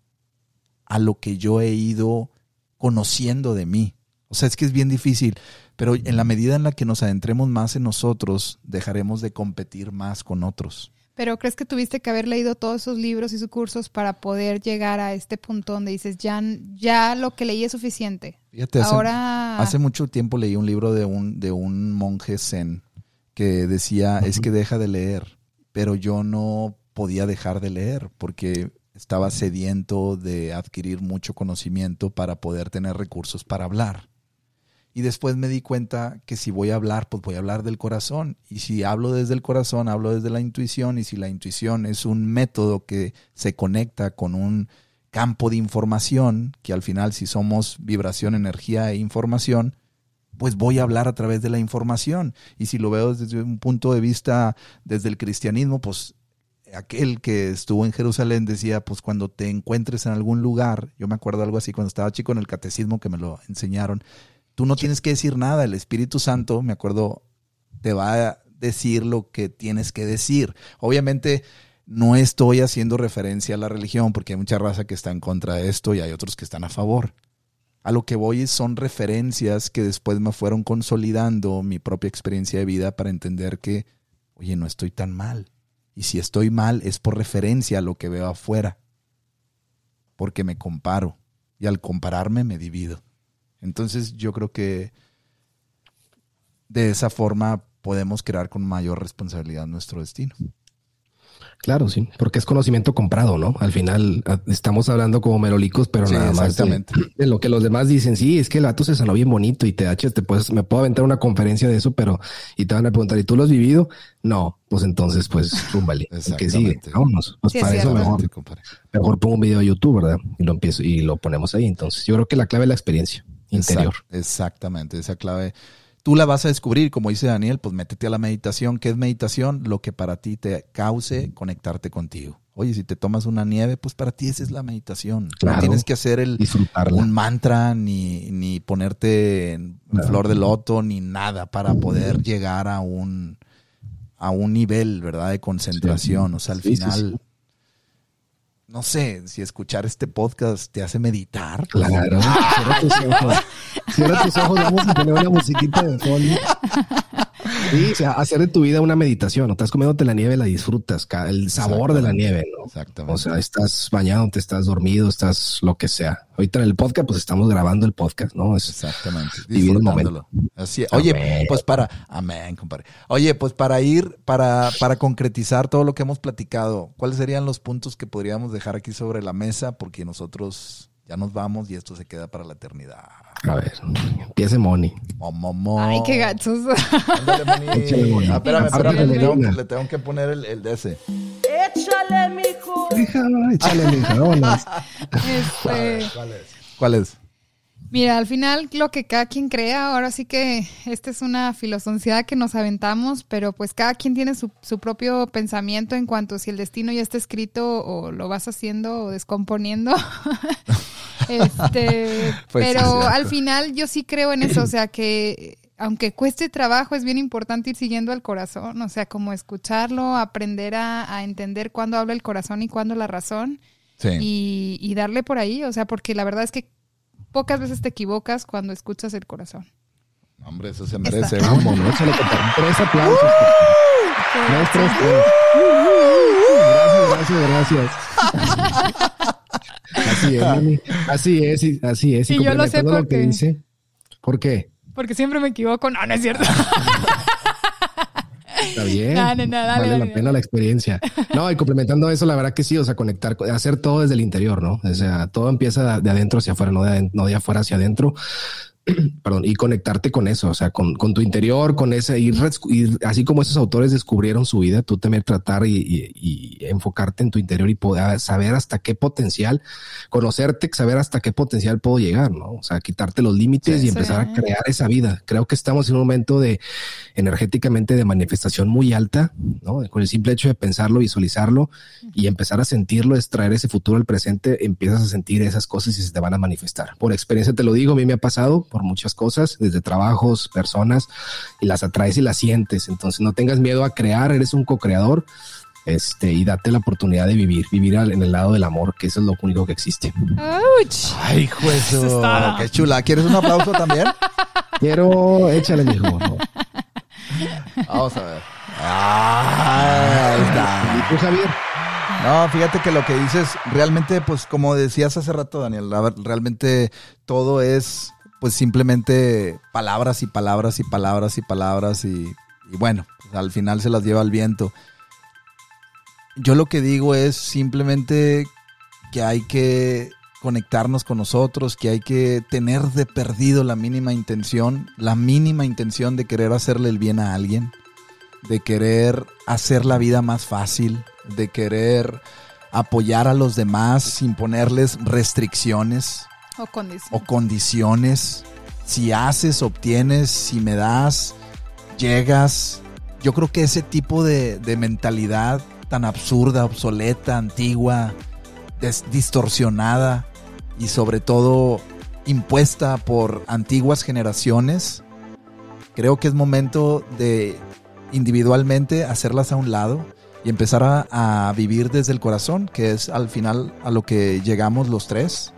a lo que yo he ido conociendo de mí. O sea, es que es bien difícil, pero en la medida en la que nos adentremos más en nosotros, dejaremos de competir más con otros. Pero ¿crees que tuviste que haber leído todos esos libros y sus cursos para poder llegar a este punto donde dices, ya, ya lo que leí es suficiente? Fíjate, Ahora... hace, mucho tiempo leí un libro de un, de un monje zen que decía, es que deja de leer, pero yo no podía dejar de leer porque estaba sediento de adquirir mucho conocimiento para poder tener recursos para hablar. Y después me di cuenta que si voy a hablar, pues voy a hablar del corazón. Y si hablo desde el corazón, hablo desde la intuición. Y si la intuición es un método que se conecta con un campo de información, que al final si somos vibración, energía e información, pues voy a hablar a través de la información. Y si lo veo desde un punto de vista desde el cristianismo, pues aquel que estuvo en Jerusalén decía, pues cuando te encuentres en algún lugar, yo me acuerdo algo así cuando estaba chico en el catecismo que me lo enseñaron, Tú no tienes que decir nada, el Espíritu Santo, me acuerdo, te va a decir lo que tienes que decir. Obviamente no estoy haciendo referencia a la religión porque hay mucha raza que está en contra de esto y hay otros que están a favor. A lo que voy son referencias que después me fueron consolidando mi propia experiencia de vida para entender que, oye, no estoy tan mal. Y si estoy mal es por referencia a lo que veo afuera. Porque me comparo. Y al compararme me divido. Entonces yo creo que de esa forma podemos crear con mayor responsabilidad nuestro destino. Claro, sí, porque es conocimiento comprado, ¿no? Al final estamos hablando como merolicos, pero nada más de, lo que los demás dicen. Sí, es que el vato se sanó bien bonito y te te puedes, me puedo aventar una conferencia de eso, pero y te van a preguntar, ¿y tú lo has vivido? No, pues entonces, pues, rúmbale. que sigue? Vámonos. Pues para eso mejor, mejor pongo un video de YouTube, ¿verdad? Y lo empiezo y lo ponemos ahí. Entonces, yo creo que la clave es la experiencia interior. exactamente, esa clave. Tú la vas a descubrir, como dice Daniel, pues métete a la meditación. ¿Qué es meditación? Lo que para ti te cause conectarte contigo. Oye, si te tomas una nieve, pues para ti esa es la meditación. no tienes que hacer el, un mantra, ni, ni ponerte en flor de loto, ni nada para poder llegar a un, a un nivel, ¿verdad? De concentración. O sea, al final no sé, si escuchar este podcast te hace meditar. Claro. Cierra tus ojos. Cierra tus ojos, vamos a poner una musiquita de fondo. Sí, o sea, hacer de tu vida una meditación. No estás comiéndote la nieve, la disfrutas, el sabor de la nieve, ¿no? Exactamente. O sea, estás bañado, te estás dormido, estás lo que sea. Ahorita en el podcast, pues estamos grabando el podcast, ¿no? Exactamente. Disfrutándolo. Así Oye, pues para, amén, compadre. Oye, pues para ir, para, para concretizar todo lo que hemos platicado, ¿cuáles serían los puntos que podríamos dejar aquí sobre la mesa? Porque nosotros ya nos vamos y esto se queda para la eternidad. A ver, empiece Moni. Ay, qué gachos. Échale, Moni. Ah, espérame, espérame, le tengo, le tengo, que poner el, el de ese. Échale, mijo. échale, mijo. Este... ¿Cuál es? ¿Cuál es? Mira, al final lo que cada quien crea, ahora sí que esta es una filosofía que nos aventamos, pero pues cada quien tiene su, su, propio pensamiento en cuanto si el destino ya está escrito o lo vas haciendo o descomponiendo. este, pues pero al final yo sí creo en eso, o sea que aunque cueste trabajo, es bien importante ir siguiendo al corazón, o sea, como escucharlo, aprender a, a entender cuándo habla el corazón y cuándo la razón. Y, y darle por ahí, o sea, porque la verdad es que pocas veces te equivocas cuando escuchas el corazón. Hombre, eso se merece. Vámonos, tres aplausos. Gracias, gracias, gracias. Así es, Así es, así es. Y, yo lo sé porque... dice. ¿Por qué? Porque siempre me equivoco. No, no es cierto. Está bien. vale la pena la experiencia. No, y complementando eso, la verdad que sí, o sea, conectar, hacer todo desde el interior, ¿no? O sea, todo empieza de adentro hacia afuera, no de, no de afuera hacia adentro. perdón, y conectarte con eso, o sea, con, con tu interior, con ese, ir, así como esos autores descubrieron su vida, tú también tratar y, y, enfocarte en tu interior y poder saber hasta qué potencial, conocerte, saber hasta qué potencial puedo llegar, ¿no? O sea, quitarte los límites y empezar a crear esa vida. Creo que estamos en un momento de energéticamente de manifestación muy alta, ¿no? Con el simple hecho de pensarlo, visualizarlo y empezar a sentirlo, extraer ese futuro al presente, empiezas a sentir esas cosas y se te van a manifestar. Por experiencia te lo digo, a mí me ha pasado, por muchas cosas, desde trabajos, personas, y las atraes y las sientes. Entonces no tengas miedo a crear, eres un co-creador. Este, y date la oportunidad de vivir, vivir en el lado del amor, que eso es lo único que existe. Ay, juez, qué chula. ¿Quieres un aplauso también? Quiero, échale, mijo. Vamos a ver. ahí está. ¿Y tú, Javier? No, fíjate que lo que dices, realmente, pues como decías hace rato, Daniel, realmente todo es pues simplemente palabras y palabras y palabras y palabras y, bueno, pues, al final se las lleva el viento. Yo lo que digo es simplemente que hay que conectarnos con nosotros, que hay que tener de perdido la mínima intención, la mínima intención de querer hacerle el bien a alguien, de querer hacer la vida más fácil, de querer apoyar a los demás sin ponerles restricciones, o condiciones. Si haces, obtienes, si me das, llegas. Yo creo que ese tipo de, mentalidad tan absurda, obsoleta, antigua, distorsionada y sobre todo impuesta por antiguas generaciones, creo que es momento de individualmente hacerlas a un lado y empezar a, a, vivir desde el corazón, que es al final a lo que llegamos los tres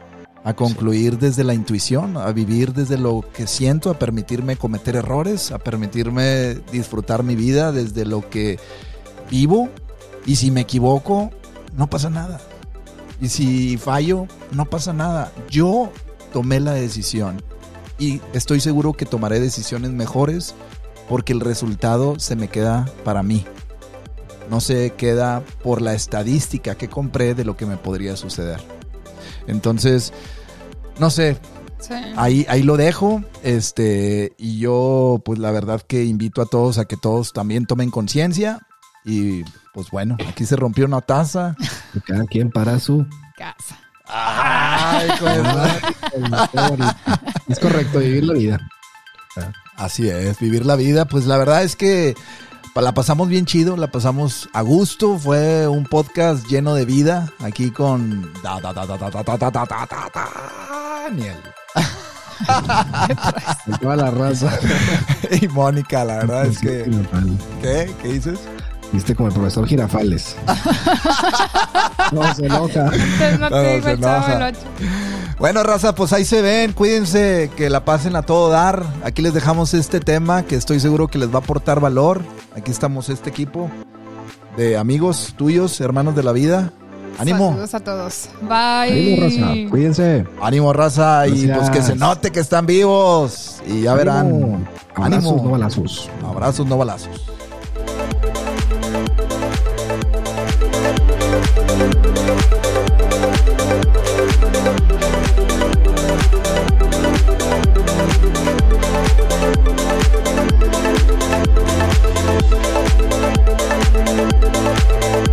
a concluir desde la intuición, a vivir desde lo que siento, a permitirme cometer errores, a permitirme disfrutar mi vida desde lo que vivo. Y si me equivoco, no pasa nada. Y si fallo, no pasa nada. Yo tomé la decisión y estoy seguro que tomaré decisiones mejores porque el resultado se me queda para mí. No se queda por la estadística que compré de lo que me podría suceder. Entonces, no sé. Ahí, ahí lo dejo. Este, y yo, pues la verdad que invito a todos a que todos también tomen conciencia. Y pues bueno, aquí se rompió una taza. cada quien para su casa. Ay, es correcto, vivir la vida. Así es, vivir la vida. Pues la verdad es que la pasamos bien chido, la pasamos a gusto. Fue un podcast lleno de vida aquí con Daniel. toda la raza. y Mónica, la verdad es que. ¿Qué? ¿Qué dices? Viste como el profesor Girafales. no se enoja. No, no se enoja. Bueno, raza, pues ahí se ven. Cuídense, que la pasen a todo dar. Aquí les dejamos este tema que estoy seguro que les va a aportar valor. Aquí estamos este equipo de amigos tuyos, hermanos de la vida. Ánimo. Saludos a todos. Bye. Ánimo, raza. Cuídense. Ánimo, raza. Y pues que se note que están vivos. Y ya verán. Abrazos, no balazos. Abrazos, no balazos.